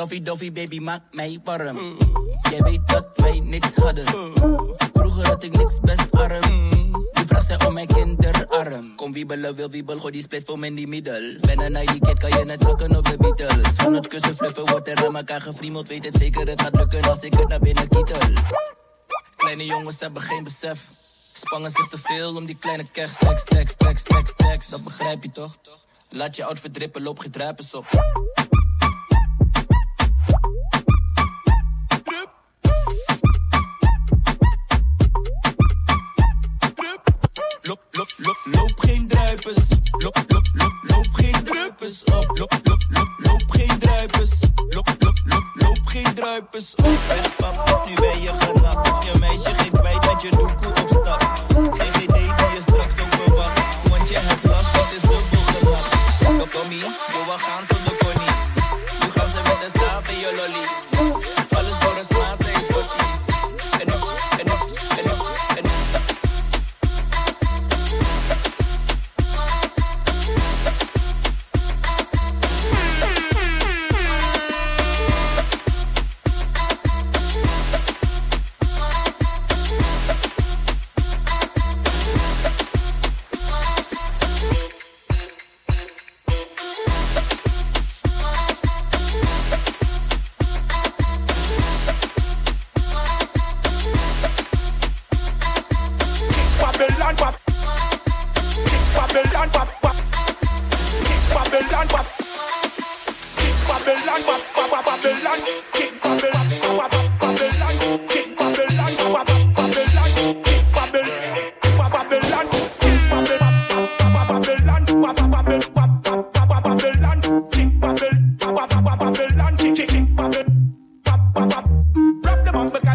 Lovey dovey baby maakt mij warm. Jij weet dat wij niks hadden. Vroeger had ik niks best arm. Die vraagt zij om mijn kinderarm. Kom wiebelen, wil wiebel, gooi die split voor in die middel. Ben een die kid, kan je net zakken op de Beatles. Van het kussen fluffen wordt er aan elkaar gefriemeld. Weet het zeker, het gaat lukken als ik het naar binnen kietel. Kleine jongens hebben geen besef. Spangen zich te veel om die kleine cash. Seks, tekst, tekst, tekst, tekst. Dat begrijp je toch? Laat je outfit drippen, loop geen druipers op.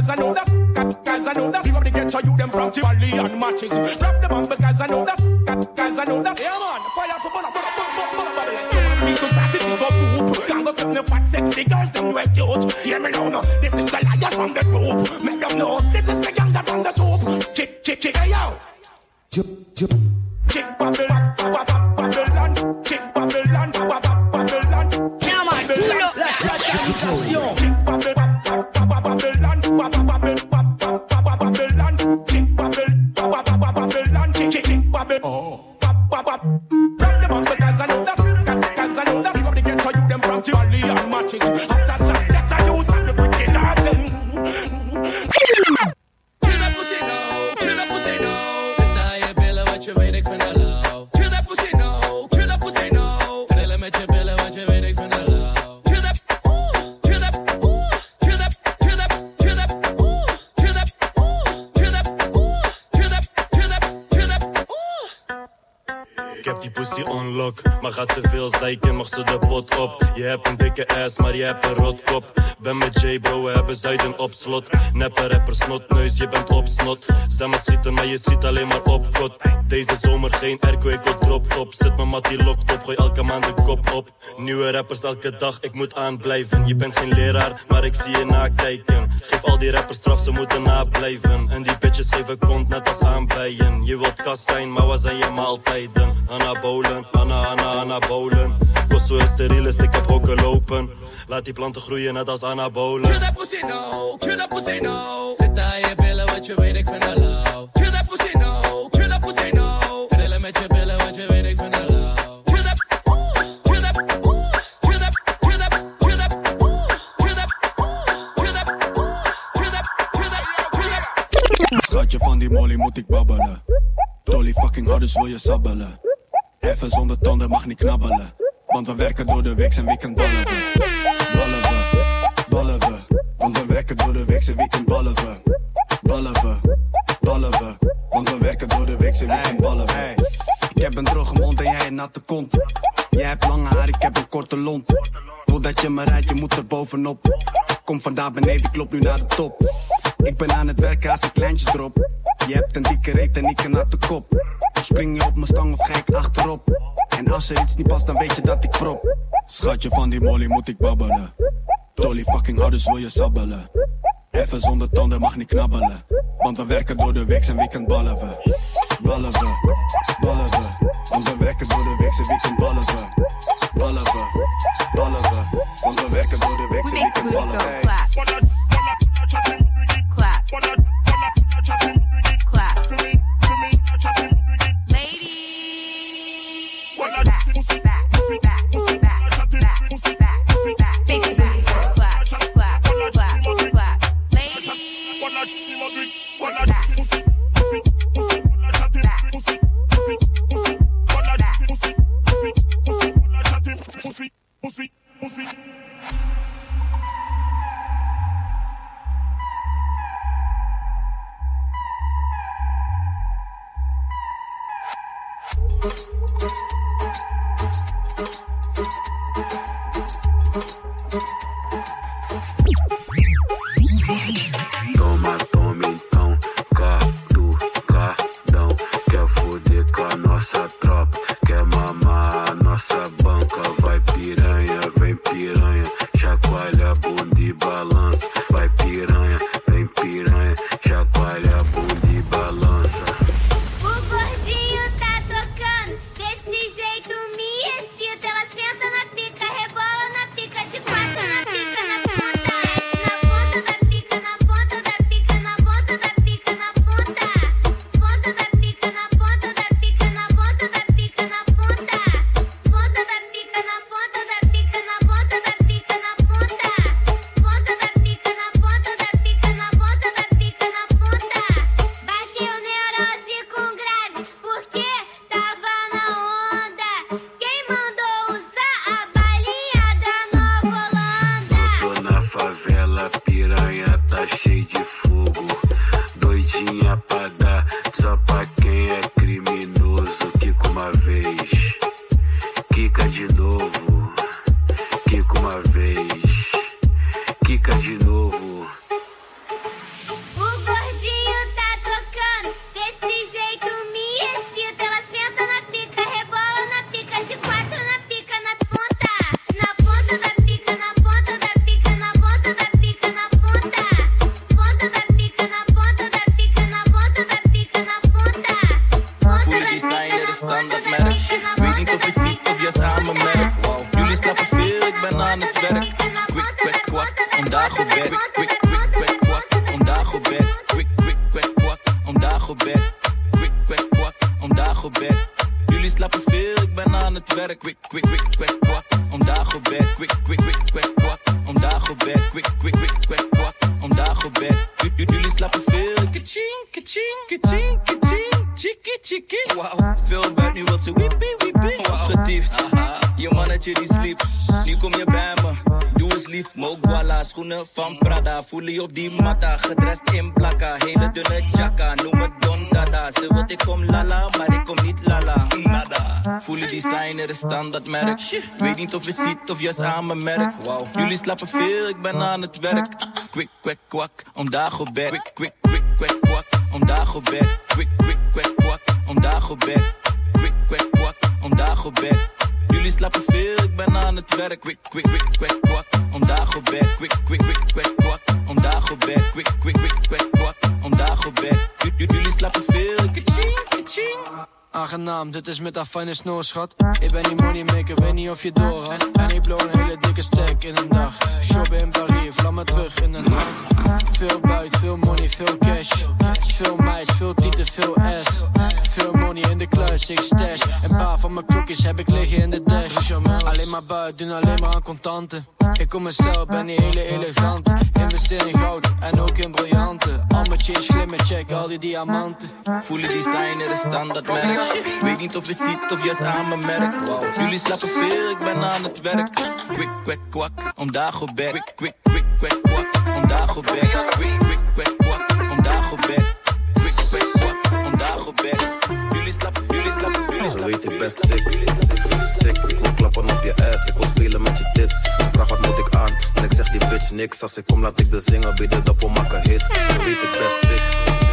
because I know that. Cause I know that. Big up the ghetto you them from Tivoli and matches. Rap them up because I know that. Cause I know that. Yeah man, fire for bulla, bulla, bulla, bulla, bulla, bulla. Me to start it, me go poop. Can't go flip me fat sexy girls, them way cute. Hear me now, no. This is the lion from the group. Make them know. This is the younger from the troop. Chick, chick, chick, hey yo. Chick Babylon, Zuiden op slot. Neppe rapper, snotneus, je bent op snot. Zeg maar schieten, maar je schiet alleen maar op kot. Deze zomer geen airco, ik wil drop top. Zet mijn mattie locked op, gooi elke maand de kop op. Nieuwe rappers elke dag, ik moet aanblijven. Je bent geen leraar, maar ik zie je nakijken. Geef al die rappers straf, ze moeten nablijven. En die bitches geven kont net als aanbijen. Je wilt kast zijn, maar waar zijn je maaltijden? Anabolen, ana, ana, anabolen. Kosso is sterilist, ik heb hokken lopen. Laat die planten groeien net als anabolen kill that pussy no. Zit daar je billen, wat je weet, ik vind haar lauw. Kill that pussy no, kill that pussy no. Trillen met je billen, wat je weet, ik vind haar lauw. Kill that, ooh, kill that, ooh, kill that, kill that, kill that, ooh, kill that, ooh, kill that, kill that. Schatje van die molly moet ik babbelen. Dolly fucking hard, dus wil je sabbelen. Even zonder tanden mag niet knabbelen. Want we werken door de week en weekendballen werken door de week en weekend ballen we. Ballen we, ballen we. Want we werken door de week en weekend ballen we. Ik heb een droge mond en jij een natte kont. Jij hebt lange haar, ik heb een korte lont. Wil dat je me rijdt, je moet er bovenop. Kom vandaar beneden, ik loop nu naar de top. Ik ben aan het werken als ik kleintjes drop. Je hebt een dikke reet en ik een natte kop. Spring je op mijn stang of ga ik achterop? En als er iets niet past, dan weet je dat ik prop. Schatje van die molly moet ik babbelen. Dolly fucking dus wil je sabbelen. Even zonder tanden mag niet knabbelen. Want we werken door de week en weekend ballen we. Ballen we, ballen we. Want we werken door de week en weekend ballen. Dagobert. Jullie slapen veel, ik ben aan het werk. Quick, quick, quick, quick, kwak, om Dagobert. Quick, quick, quick, quick, kwak, om Dagobert. Quick, quick, quick, quick, kwak, om Dagobert. J- j- Jullie slapen veel. Kaching, kaching, kaching, kaching. Chiki, chiki. Wauw, veel buit, nu wil ze wiepie, wiepie. Opgetiefd, je mannetje die sliep. Nu kom je bij me, eens lief. Mogwala, schoenen van Prada. Voel je op die matta, gedrest in blakka. Hele dunne jacka, noem het Don Dada. Ze wil ik kom lala, maar ik kom niet lala. Nada. Voel je designer, is standaard merk. Weet niet of je het ziet of juist aan mijn merk. Wow. Jullie slapen veel, ik ben aan het werk. Quick, quick, kwak, om Dagobert. Quick, quick, quick, quick, kwak, om Dagobert. Quick, quick, quick, kwak, om Dagobert. Quick, quick, kwak, om Dagobert. Jullie slapen veel, ik ben aan het werk. Quick, quick, quick, quick, kwak. Vandaag op bed, quick, quick, quick, quick, kwak. Vandaag op bed, quick, quick, quick, quick, kwak. Vandaag op bed. Jullie slapen veel. Aangenaam, dit is met haar fijne snoorschat. Ik ben die money maker, weet niet of je door. En ik blow een hele dikke stack in een dag. Shoppen in Parijs, vlam me terug in de nacht. Veel buit, veel money, veel cash. Veel meis, veel tieten, veel S. Veel money in de kluis, ik stash. Een paar van mijn klokjes heb ik liggen in de dash. Alleen maar buit, doen alleen maar aan contanten. Ik kom mezelf, ben die hele elegante. Investeer in goud en ook in briljanten. Al mijn glimmen, check al die diamanten. Voelen designer is standaard merk. Weet niet of je ziet of juist aan mijn merk. Jullie slapen veel, ik ben aan het werk. Quick, quick, kwak, om Dagobert. Quick, quick, quick, quick, kwak, om Dagobert. Quick, quick, quick, kwak, om Dagobert. Quick, quick, kwak, om Dagobert. Jullie slapen, jullie slapen, jullie Ze weet ik ben sick. Sick, ik wil klappen op je ass, ik wil spelen met je tits. Ze vraagt wat moet ik aan, en ik zeg die bitch niks. Als ik kom laat ik de zingen, bieden de op maken hits. Ze weet ik ben sick.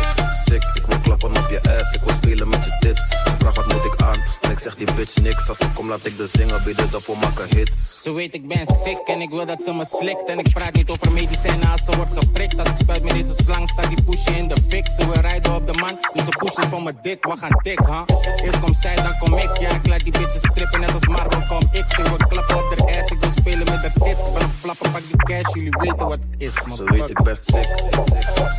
Sick, ik wil klappen op je ass, ik wil spelen met je tits. Ze vraagt wat moet ik aan, en ik zeg die bitch niks. Als ik kom laat ik de zingen, bieden de op maken hits. Ze weet ik ben sick en ik wil dat ze me slikt En ik praat niet over medicijnen als ze wordt geprikt Als ik spuit met deze slang staat die pusje in de fik Ze wil rijden op de man, dus ze pushen voor mijn dik We gaan dik, huh? Eerst komt zij, dan kom ik Ja, ik laat die bitches strippen net als Marvel kom ik Ze wil klappen op de ass, ik wil spelen met haar tits Ben op flappen, pak die cash, jullie weten wat het is Ze weet ik ben sick.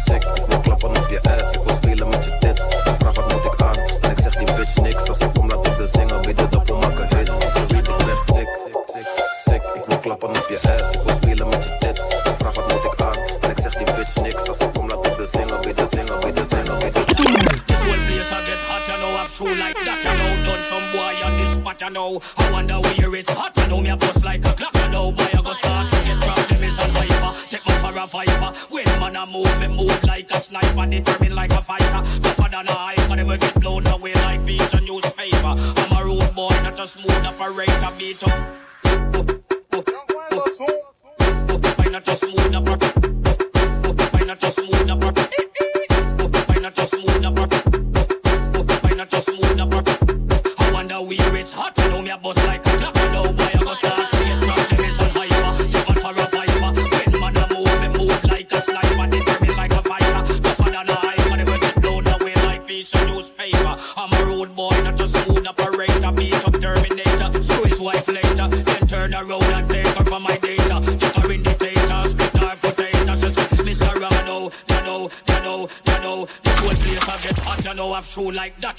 Sick, ik wil klappen op je ass, ik wil spelen met je tits. Ze vraagt wat moet ik aan, en ik zeg die bitch niks. Als ik kom laat ik de zingen, bieden de op maken hits. Ze weet ik ben sick. Sick, ik wil klappen op je ass, ik wil spelen met je tits. Ze vraagt wat moet ik aan, en ik zeg die bitch niks. Als ik kom laat ik de zingen, bieden zingen, bieden zingen, bieden zingen. True like that, you know. Done some boy on this spot, you know. I wonder where it's hot, you know. Me a bust like a clock, you know. Boy, I go start to get problem is on hyper. Take me for a fiver. When man a move, me move like a sniper. Determined like a fighter. Tougher than a hiker. Never get blown away like piece of newspaper. I'm a road boy, not a smooth operator. Beat up. Why not a smooth operator? Why not a smooth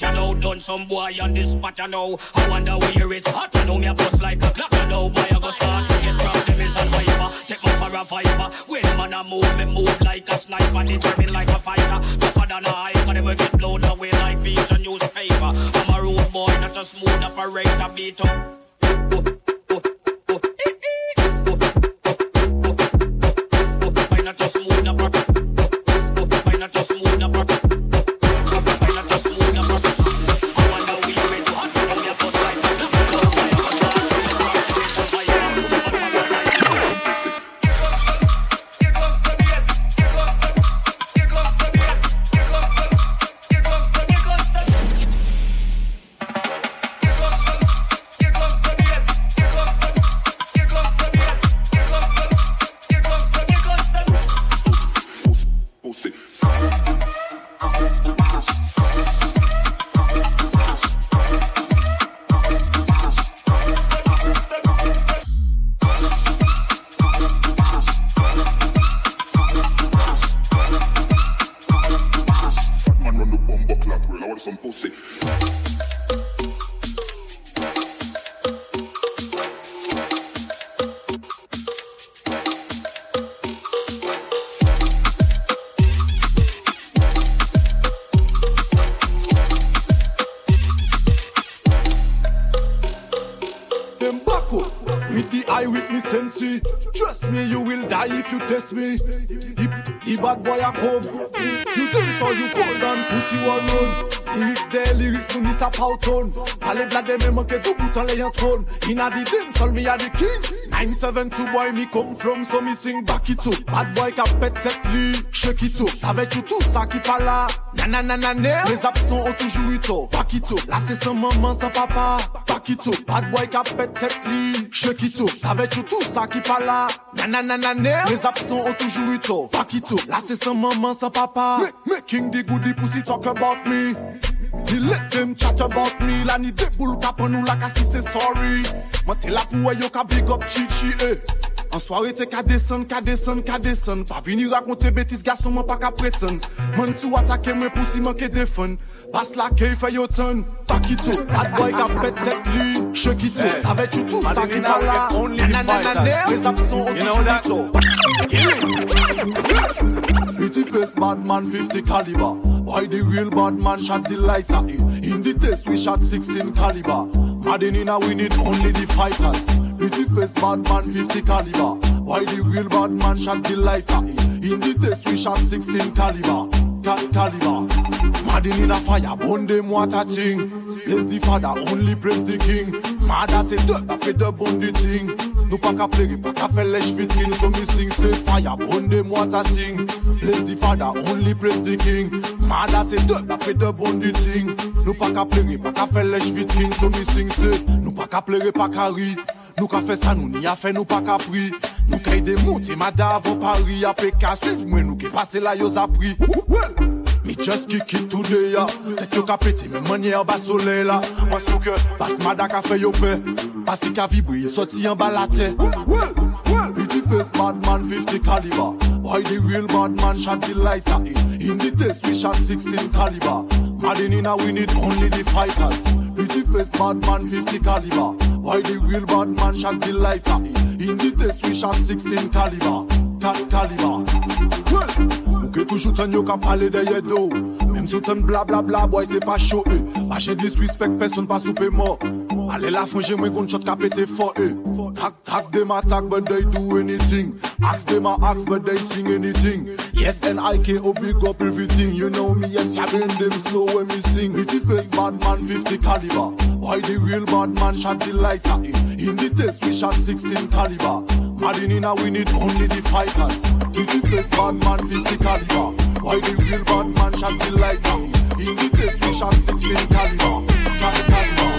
you know. Done some boy on this spot, you know. I wonder where it's hot, you know. Me a bust like a clock, you know. Boy, I go start to get problem is on hyper. Take me for a fiver. When man a move, me move like a sniper. Determined like a fighter. Tougher than a hiker. Never get blown away like piece of newspaper. I'm a road boy, not a smooth operator. Beat up. Ça pauton. Parler blade même manque tout bout en l'ayant trône. Dim, sol me a the king. 972 boy me come from, so me sing back it up. Bad boy ka pète tête li, shake it up. Savais-tu tout ça qui pas là? Nananananer, les absents ont toujours eu. Back it up, là c'est sans maman, sans papa. Back it up, bad boy ka pète tête li, shake it up. Savais-tu tout ça qui pas là? Nananananer, les absents ont toujours eu. Back it up, là c'est sans maman, sans papa. Making the goodie pussy talk about me. Di let dem chat about me La ni de deboul ka pon nou la ka si se sorry. Mwen te la pou e yo ka big up chichi e An soare te ka desen, ka desen, ka desen. Pa vini rakonte betis gason mwen pa ka preten. Mwen sou atake mwen pou si mwen ke defen. Bas la ke fè yo ton Pakito, bad boy ka pet tet li Shekito, savè tu tout sa ki ta la Les absons au touche Pretty face bad man 50 caliber. Why the real bad man shot the lighter in In the test we shot 16 caliber. Madden in a win it only the fighters. Pretty face bad man 50 caliber. Why the real bad man shot the lighter in In the test we shot 16 caliber Cal caliber. Madden in a fire burn them water thing. Bless the father only praise the king. Mada se de apre de bon the thing. Nou pa ka plege, pa ka fe lèche vitrin So mi sing se fire burn them water thing. Bless the father only praise the king. Mada se de apre de bon the thing. Nou pa ka plege, pa ka fe lèche vitrin So mi sing se Nou pa ka plege, pa ka ri Nou ka fe sa nou ni a fe nou pa ka pri Nou kay de mouti mada avon pari Ape ka suiv mwen nou ke pase la yo zapri Me just kick it today ya. Tet yo ka pete men manye an ba sole la Bas mada ka fe yo pe Pasi ka vibri soti an ba la te Pretty face bad man 50 caliber Why the real bad man shot the lighter in? The test we shot 16 caliber. Madden in a win it only the fighters. Pretty face bad man 50 caliber. Why the real bad man shot the lighter in? The test we shot 16 caliber. Cal caliber. Well Ou ke toujou tan yo ka pale de ye do. Mem sou tan bla bla bla boy se pa show eh. e Bache disrespect person pa soupe mo. Ale la fonje mwen kon shot ka pete fo eh. e Tak tak dem attack but they do anything. Ask them a ask but they sing anything. Yes and I can't oh, big up everything. You know me yes ya been them so when me sing. Pretty face bad man 50 caliber. Why the real bad man shot the lighter in In the test we shot 16 caliber. Madden in a win only the fighters. Pretty face bad man 50 caliber Why the real bad man shot the lighter in In the test we shot 16 caliber Cal caliber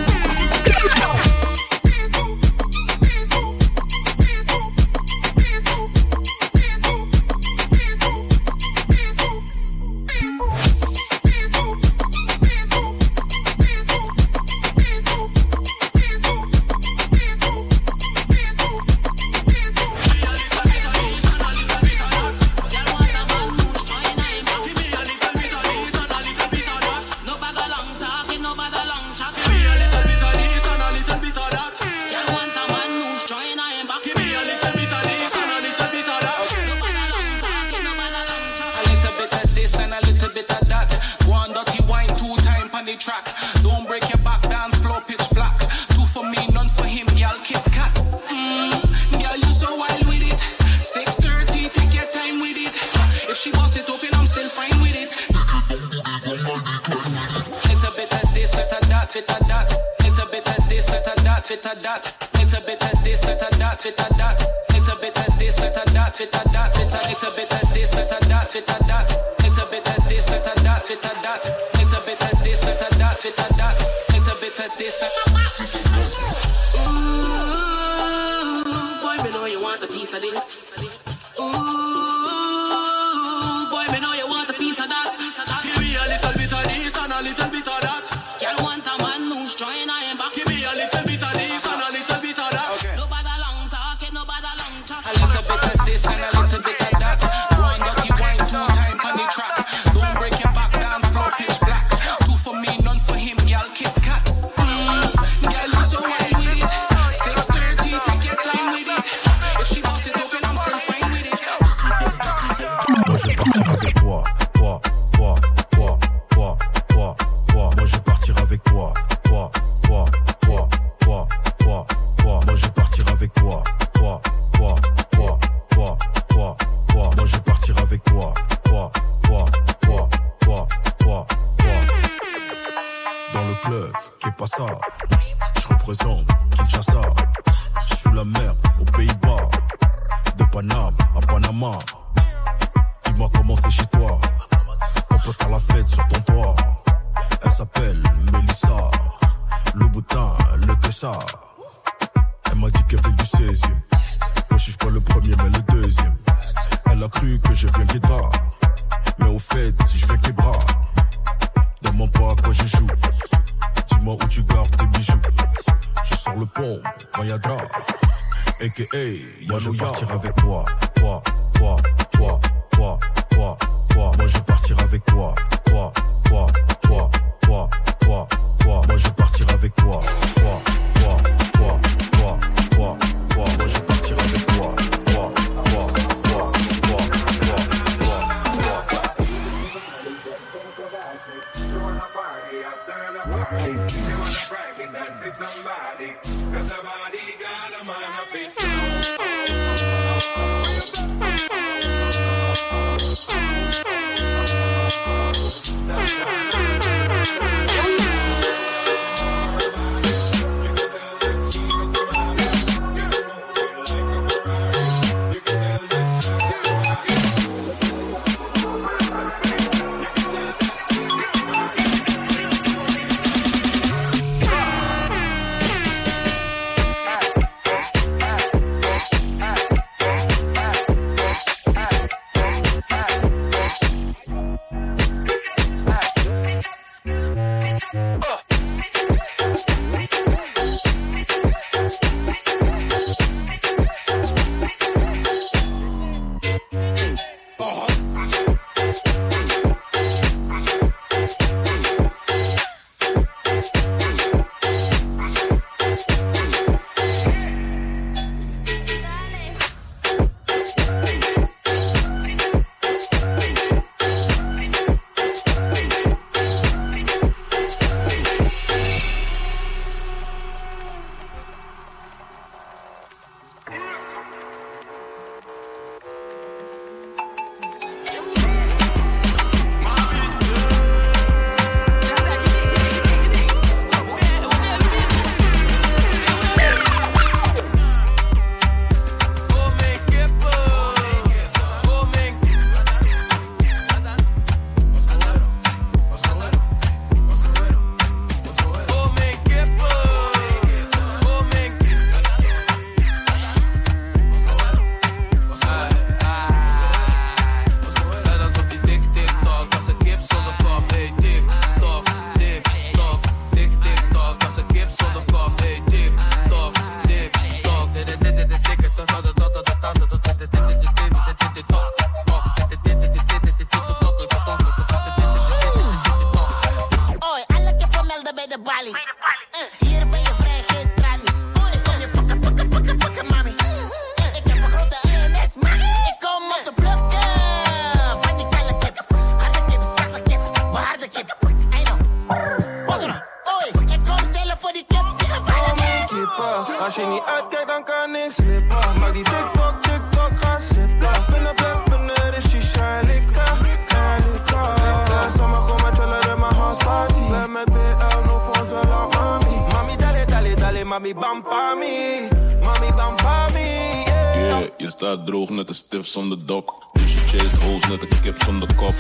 Als je niet uitkijkt, dan kan niks slippen. Maak die TikTok, TikTok, ga zitten. Binnen blijft binnen de shisha en likken. En likken. Sommigen met chillen in mijn house party. Ben met BL, no voor zo lang, mami. Mami, dale, dale, dale, mami, bam, mi. Mami, bam, mi. Yeah. Je staat droog net een stif zonder dok. Dus je chased hoes net een kip zonder kop.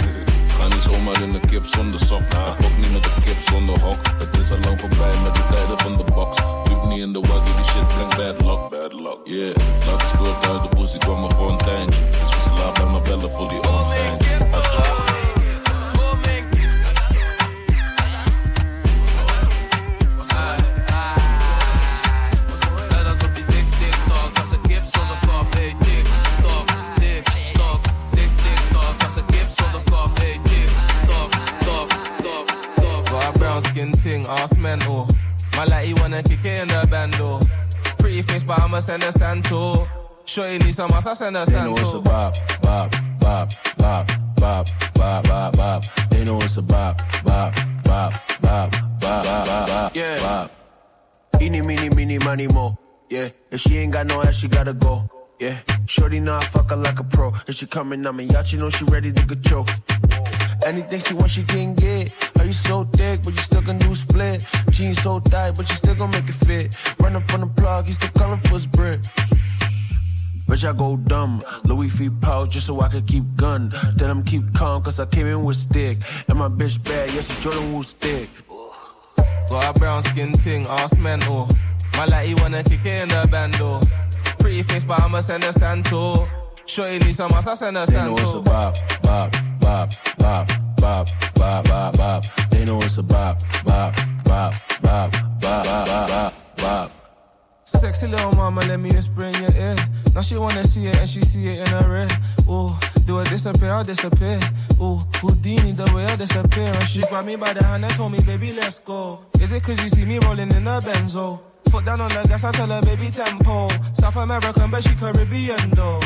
Ga niet zomaar in een kip zonder sok. En fok niet met een kip zonder hok. Het is al lang voorbij met de tijden van de box. in the world, give you shit, bring bad luck, bad luck. Yeah, luck's good, now the pussy got my phone thank. This was love, I'm a bella fully on ass mental. Oh. My lady wanna kick it in the bando. Pretty face, but I'ma send a santo. Shorty need some ass, I send a They know it's a bop, bop, bop, bop, bop, bop, bop, bop. They know it's a bop, bop, bop, bop, bop, bop, bop, Yeah. bop. Eeny, meeny, meeny, money, mo. Yeah, if she ain't got no ass, she gotta go. Yeah, shorty know I fuck her like a pro. If she coming on me yacht, you know she ready to get choke. Anything she want, she can get. Are you so thick, but you still can do split? Jeans so tight, but you still gon' make it fit. Running from the plug, he still calling for his brick. Bitch, I go dumb. Louis V pouch just so I could keep gun. Then I'm keep calm, cause I came in with stick. And my bitch bad, yes, it's Jordan Wu stick. Got a brown skin ting, ass man oh. My lady wanna kick it in the bando. Pretty face, but I'ma send a santo. Shorty need some ass, I send a They know it's a santo. bop, bop, bop, bop, bop, bop, bop, bop. They know it's a bop, bop, bop, bop, bop, bop, bop, bop. Sexy little mama, let me whisper in your ear. Now she wanna see it and she see it in her red. Ooh, do it disappear, I'll disappear. Ooh, Houdini, the way I disappear. And she grabbed me by the hand and told me, baby, let's go. Is it cause you see me rolling in a Benzo? Foot down on the gas, I tell her, baby, tempo. South American, but she Caribbean though.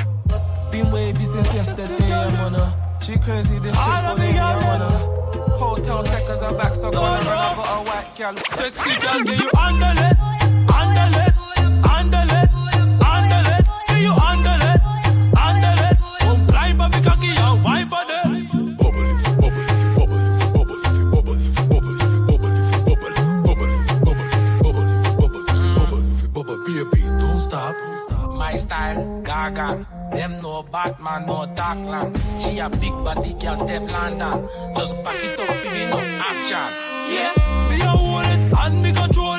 Been wavy since yesterday, I'm on her. She crazy, this chick's for me, I'm on her. Hotel techers are back, so I'm gonna run over a white gal. Sexy girl, can you handle it? Handle it, handle it, handle it. Can you handle it? Handle it. Come climb up me cocky and wipe on it. Don't stop. My style, Gaga. Them no Batman, no Darkland. She a big body girl, Steph London. Just back it up, me no action. Yeah, me a hold it and me control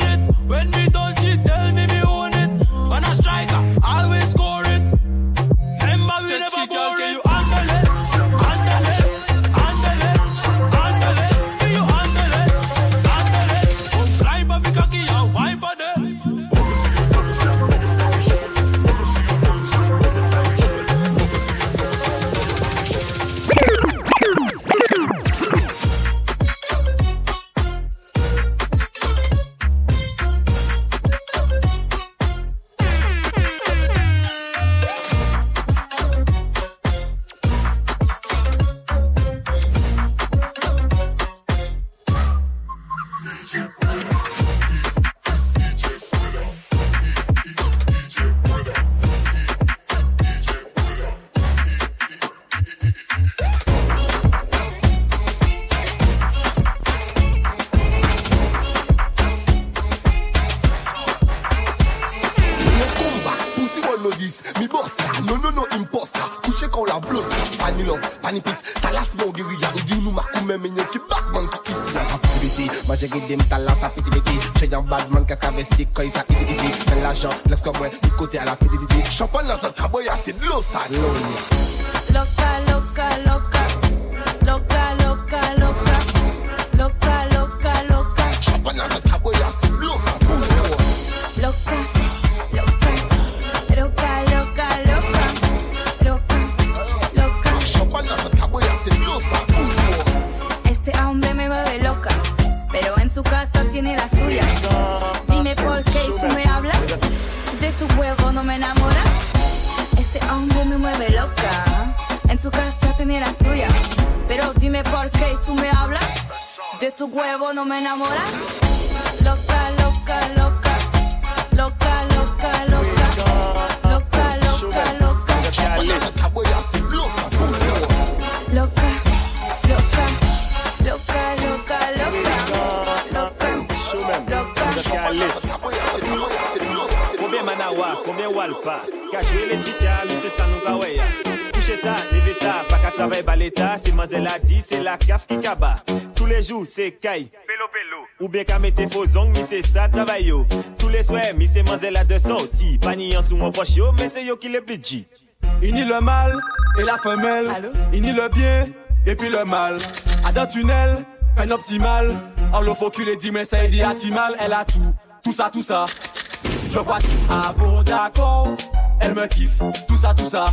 mette faux zong, mi se sa travay yo Tous les soirs, mi se mazel a de sorti Pani an sou mon poche yo, mais se yo ki le pli G Ini le mâle et la femelle. Ini le bien et puis le mal. À d'un tunnel, peine optimale. En le focus les dit mais ça dit atimal. Elle a tout, tout ça, tout ça. Je vois tout. Ah bon d'accord, elle me kiffe. Tout ça, tout ça,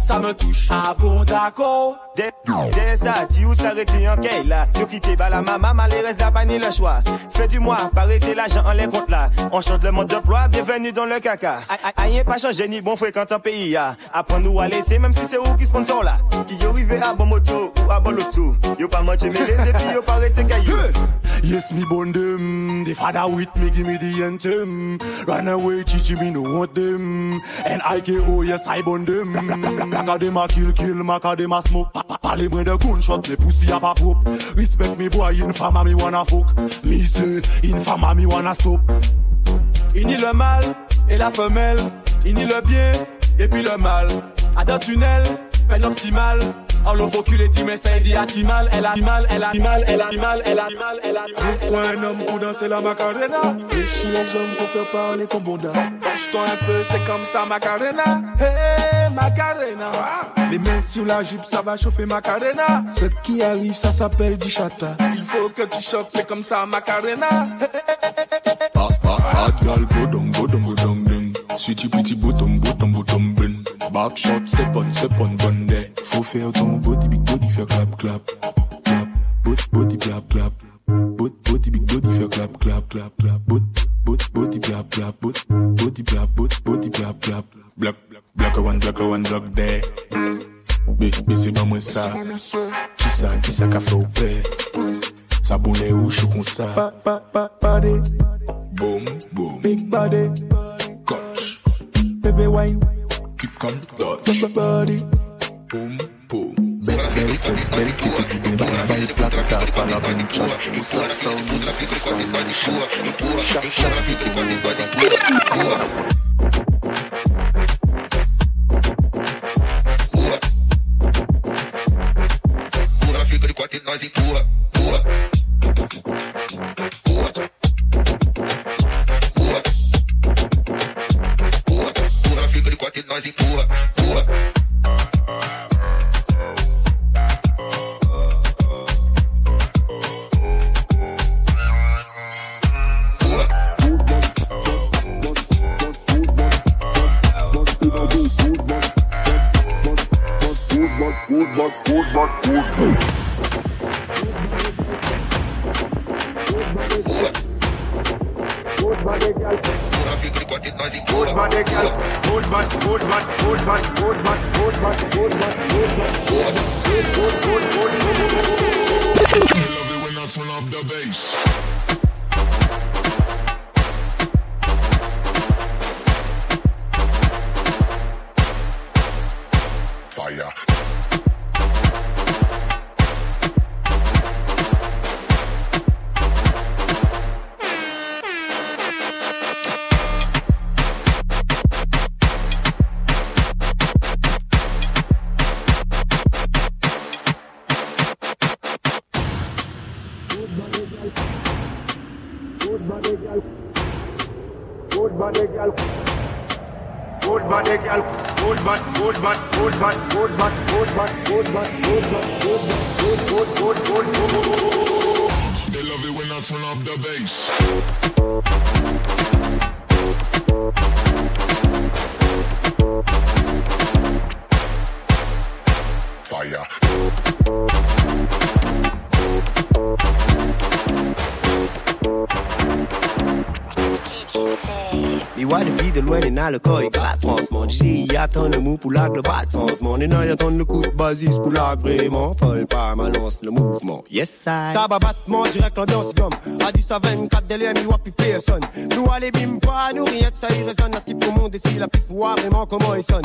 ça me touche. Ah bon d'accord. Dè sa ti ou sa rete yon key la Yo kite ba la mama, ma le res da ni le chwa Fè du mwa, pa rete la jan an le kont la On chante le mode d'emploi, bienvenu dans le kaka Ayen pa chanje ni bon frekant an peyi ya. Apran nou a lese, mèm si se ou ki sponsor la Ki yo rive a bon moto ou a bon loto. Yo pa manche mele, depi yo pa rete Yes mi bon dem, the father with me give me the anthem. Run away chichi me no want them. And I K.O. yes I bon dem. Blaka dem a kill kill, maka dem smoke papa Parle mwen de koun chot, le pousi a pa prop Respect mi boy, in fama mi wana fok Lise, in fama mi wana stop. Il nie le mal et la femelle. Il nie le bien et puis le mal. À d'un tunnel, peine optimale. En le focus les dit mais ça dit atimal. Elle a mal, elle a mal, elle a mal, elle a mal, elle a mal. Trouve-toi un homme pour danser la macarena. Fléchis les jambes pour faire parler ton bonda. Lâche-toi un peu, c'est comme ça, Macarena. Hey, Macarena. Les mains sur la jupe, ça va chauffer Macarena. Ce qui arrive, ça s'appelle du chata. Il faut que tu choques, c'est comme ça Macarena. Ah, ah, hot girl, go down, go down, go down, down. Sweetie, pretty, bottom, bottom, bottom, bun. Back shot, step on, step on, bun there. Faut faire ton body, big body, faire clap, clap. Clap, body, body, clap, clap. Body, body, big body, faire clap, clap, clap, clap. Body, body, body, clap, clap. Body, body, clap, body, body, clap, clap. Black, black one, black one, black there. C'est pas moi ça. Qui ça, qui ça qu'a fait au père? Ça boule ou chou comme ça. Pa, pa, pa, body, Boom, boom. big body. Coach. Baby wine, Keep come touch. big body. Boom, Bem fresquente, vai sacar para brincar O saxão, o saxão, o e nós empurra, empurra. Empurra. Empurra. pula, pula, pula, de quatro e nós pula, pula Goldberg, Goldberg, Goldberg. I love it when I turn off the bass. Pour l'arc, le bas de sens. Mon énorme attend le coup de basis pour l'arc, vraiment. Folle pas, ma lance le mouvement. Yes, I. Tabac battement, direct l'ambiance gomme. À 10 à 24, délai, mi wapi personne. Nous allez bim pas, nous rien que ça y résonne. À ce qui pour monde ici, la piste pour vraiment comment il sonne?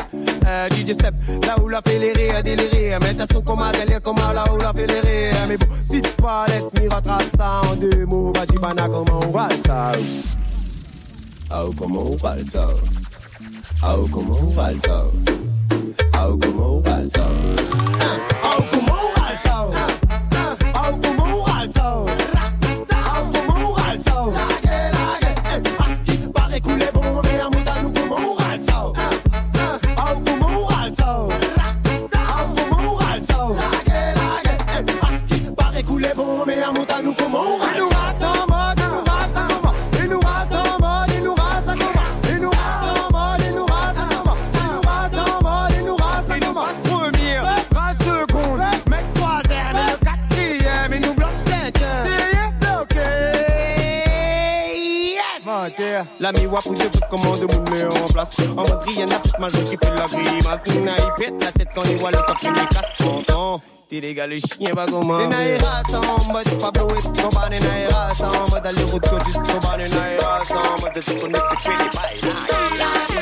Euh, DJ Seb, là où la les rires, délirer. Mais t'as son un délire, comme là où la rires. Mais bon, si tu pas laisse, mi rattrape ça en deux mots. Pas comment on va ça. Oh, comment on va ça? Au como un balsao. Au como un balsao. Au como un balsao. Au como un balsao. Yes. La mi-wa pousse tout comment de moun met en place. En mode rien n'a toute ma joue qui fait la grimace. N'a il pète la tête quand il voit le top qui lui casse. T'entends? T'es les gars, le chien va comment? Les naïras en mode Pablo Escobar, les naïras en mode aller route sur juste Escobar, les naïras en mode je connais que tu es des bails.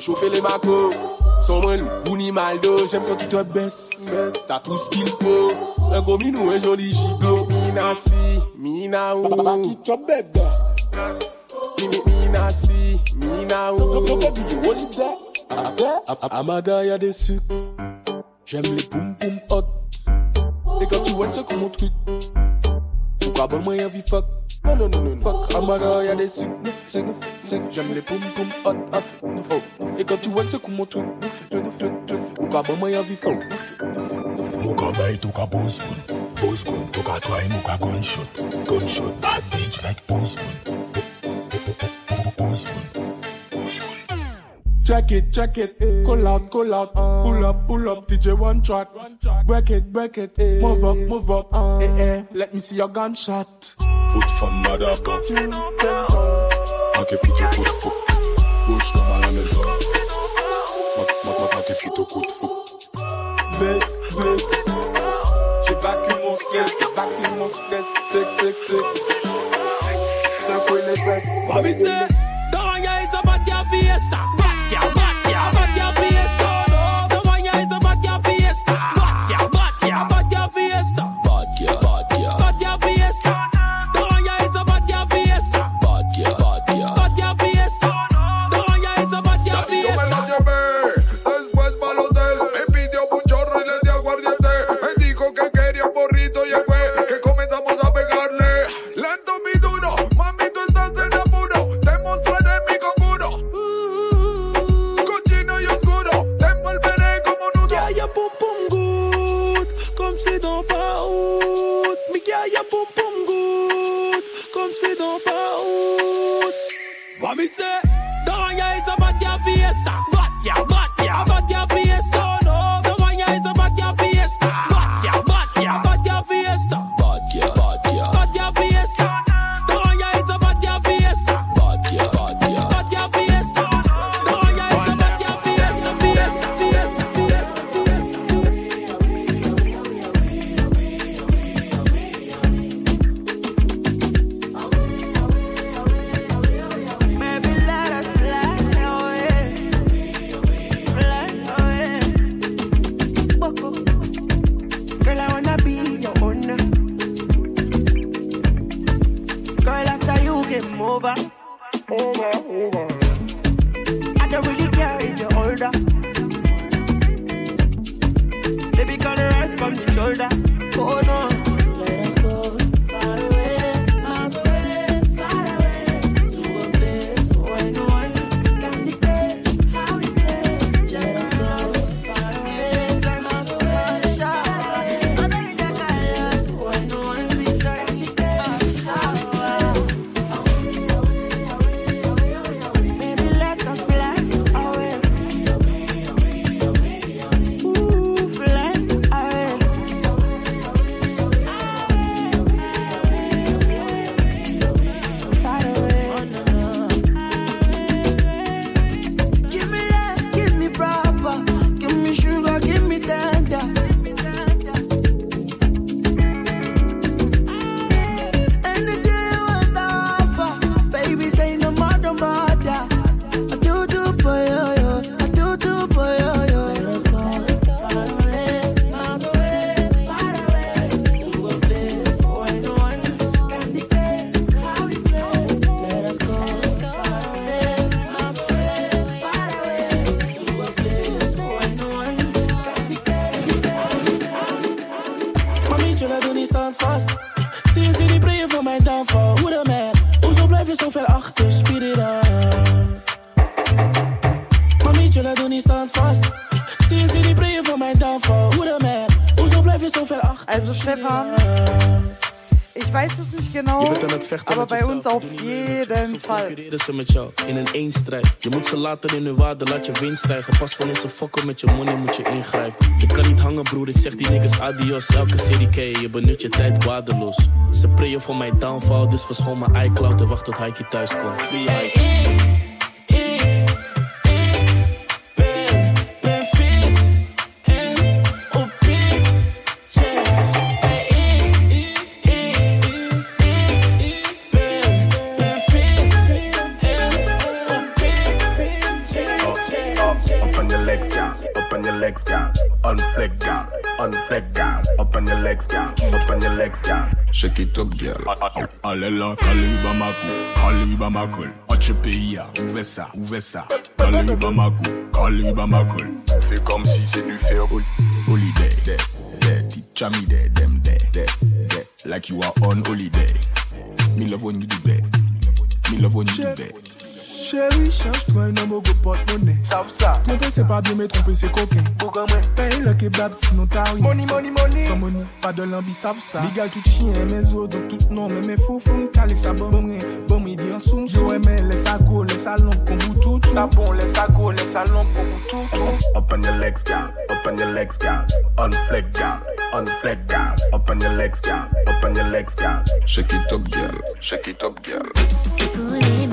Chauffer les macos. Sans moi, loup, Bouni Maldo. J'aime quand tu te baisses. T'as tout ce qu'il faut. Un gros minou, un joli gigot. Mina si, mina ou. Baba qui te bébé. Mina si, mina ou. Amada, y'a des sucres. J'aime les poum poum hot. Et quand tu vois, c'est comme mon truc. Pourquoi bon y'a vie fuck? Non, non, non, non, fuck. Amada, y'a des sucres. J'aime les poum poum hot. Ah, oh. Et quand tu vois, c'est comme mon truc. Neuf, neuf, neuf, neuf. Pourquoi bon moi y'a vie fuck? Muka vai toka boss gun, toka try muka gunshot, gunshot bad bitch like boss gun. Check it, check it, call out, call out, pull up, pull up, DJ one track, break it, break it, move up, move up, eh eh, let me see your gunshot. Foot from Madaba. Taqué photo coup de fuck. Bouge comme à la maison. sacrifie ton coup de fou. Vex, vex. J'évacue mon stress, j'évacue mon stress. Sex, sex, sex. T'as quoi les bêtes? Promise, t'as regardé ta batte à fiesta. Batte à pas out. Mami say, Met jou in een eenstrijd. Je moet ze laten in hun waarde, laat je winst stijgen. Pas wanneer ze fokken met je money, moet je ingrijpen. Je kan niet hangen, broer, ik zeg die niggas adios. Elke serie ken je, je benut je tijd waardeloos. Ze prayen voor mijn downfall, dus verschoon mijn iCloud en wacht tot Heikje thuis komt. Free. top girl. Alela, Kaliba Maku, Kaliba Makul. Achepeya, ouvrez ça, ouvrez ça. Kaliba Maku, Kaliba Makul. Fais comme si c'est du fer. Holiday, de, de, tip chami de, dem de, de, de. Like you are on holiday. Me love when you do that. Me love when you do that. Chérie, change-toi un homme au go porte-monnaie. Tromper c'est pas bien, mais tromper c'est coquin. Paye le kebab, sinon t'as rien. Money, money, money. Sans money, pas de lambi, savent ça. Bigal tout chien, mes os, donc tout nom, mais mes fous fous, calé ça bon, bon, bon, midi en soum, Yo, mais laisse ça go, laisse ça long, comme vous tout. Ça bon, ça go, laisse ça long, comme vous tout, on your legs, girl. Up on your legs, girl. Unfleck, girl. Up on your legs, girl. Up on your legs, girl. Shake it up, girl. Shake it up, girl. Pour les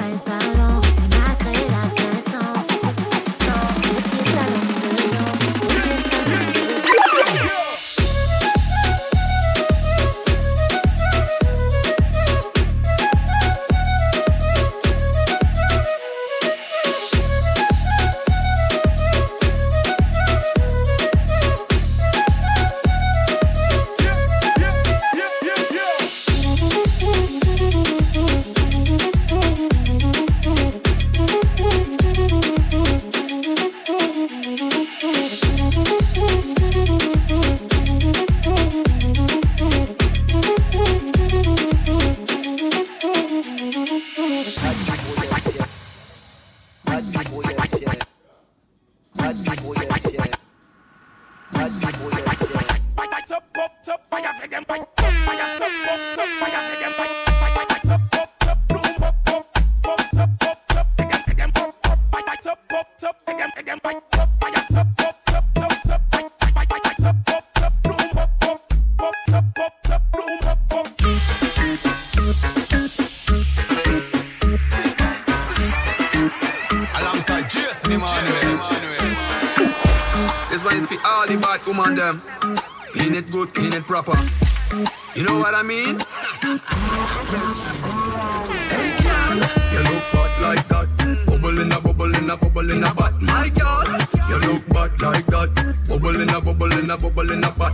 in a bubble in a in butt. My girl, you look bad like that. Bubble in a bubble in a bubble in a butt.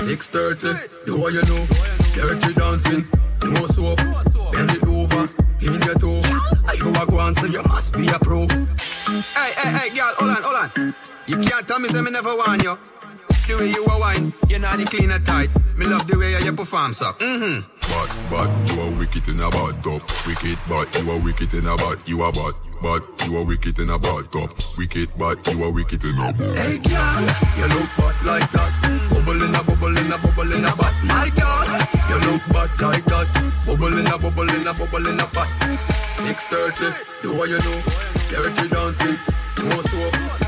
6:30, do what you know. Dirty dancing, no soap. Bend it over, clean your toe. You a go on, so you must be a pro. Hey, hey, hey, girl, hold on, hold on. You can't tell me say me never want you. The way you a wine, you know the clean and tight. Me love the way you perform, so. Mm-hmm. But, but, you are wicked in a bad top. Wicked, but you are wicked in a bad. You are bad, but you are wicked in a bad top. Wicked, but you are wicked in a bad. Hey, girl, you look bad like that. Bubble in a bubble in a bubble in a butt. My girl, you look bad like that. Bubble in a bubble in a bubble in a butt. 6:30, do what you know. Dirty dancing, no soap.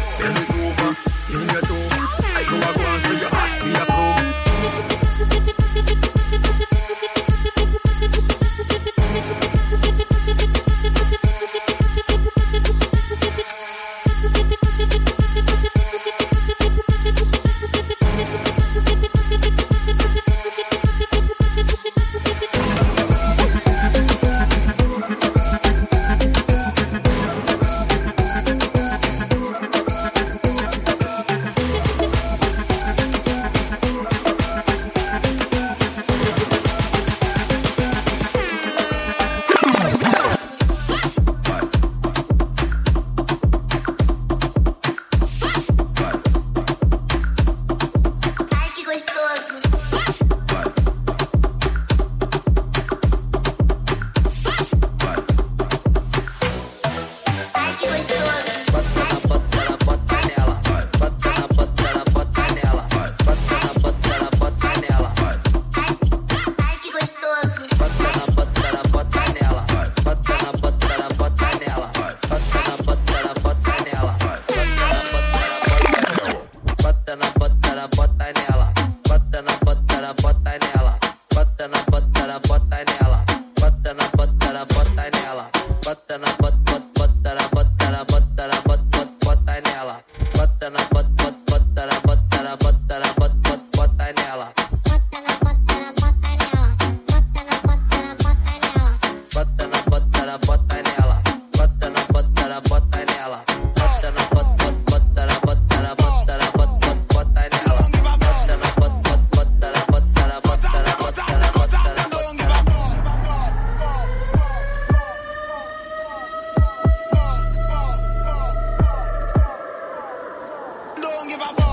give up.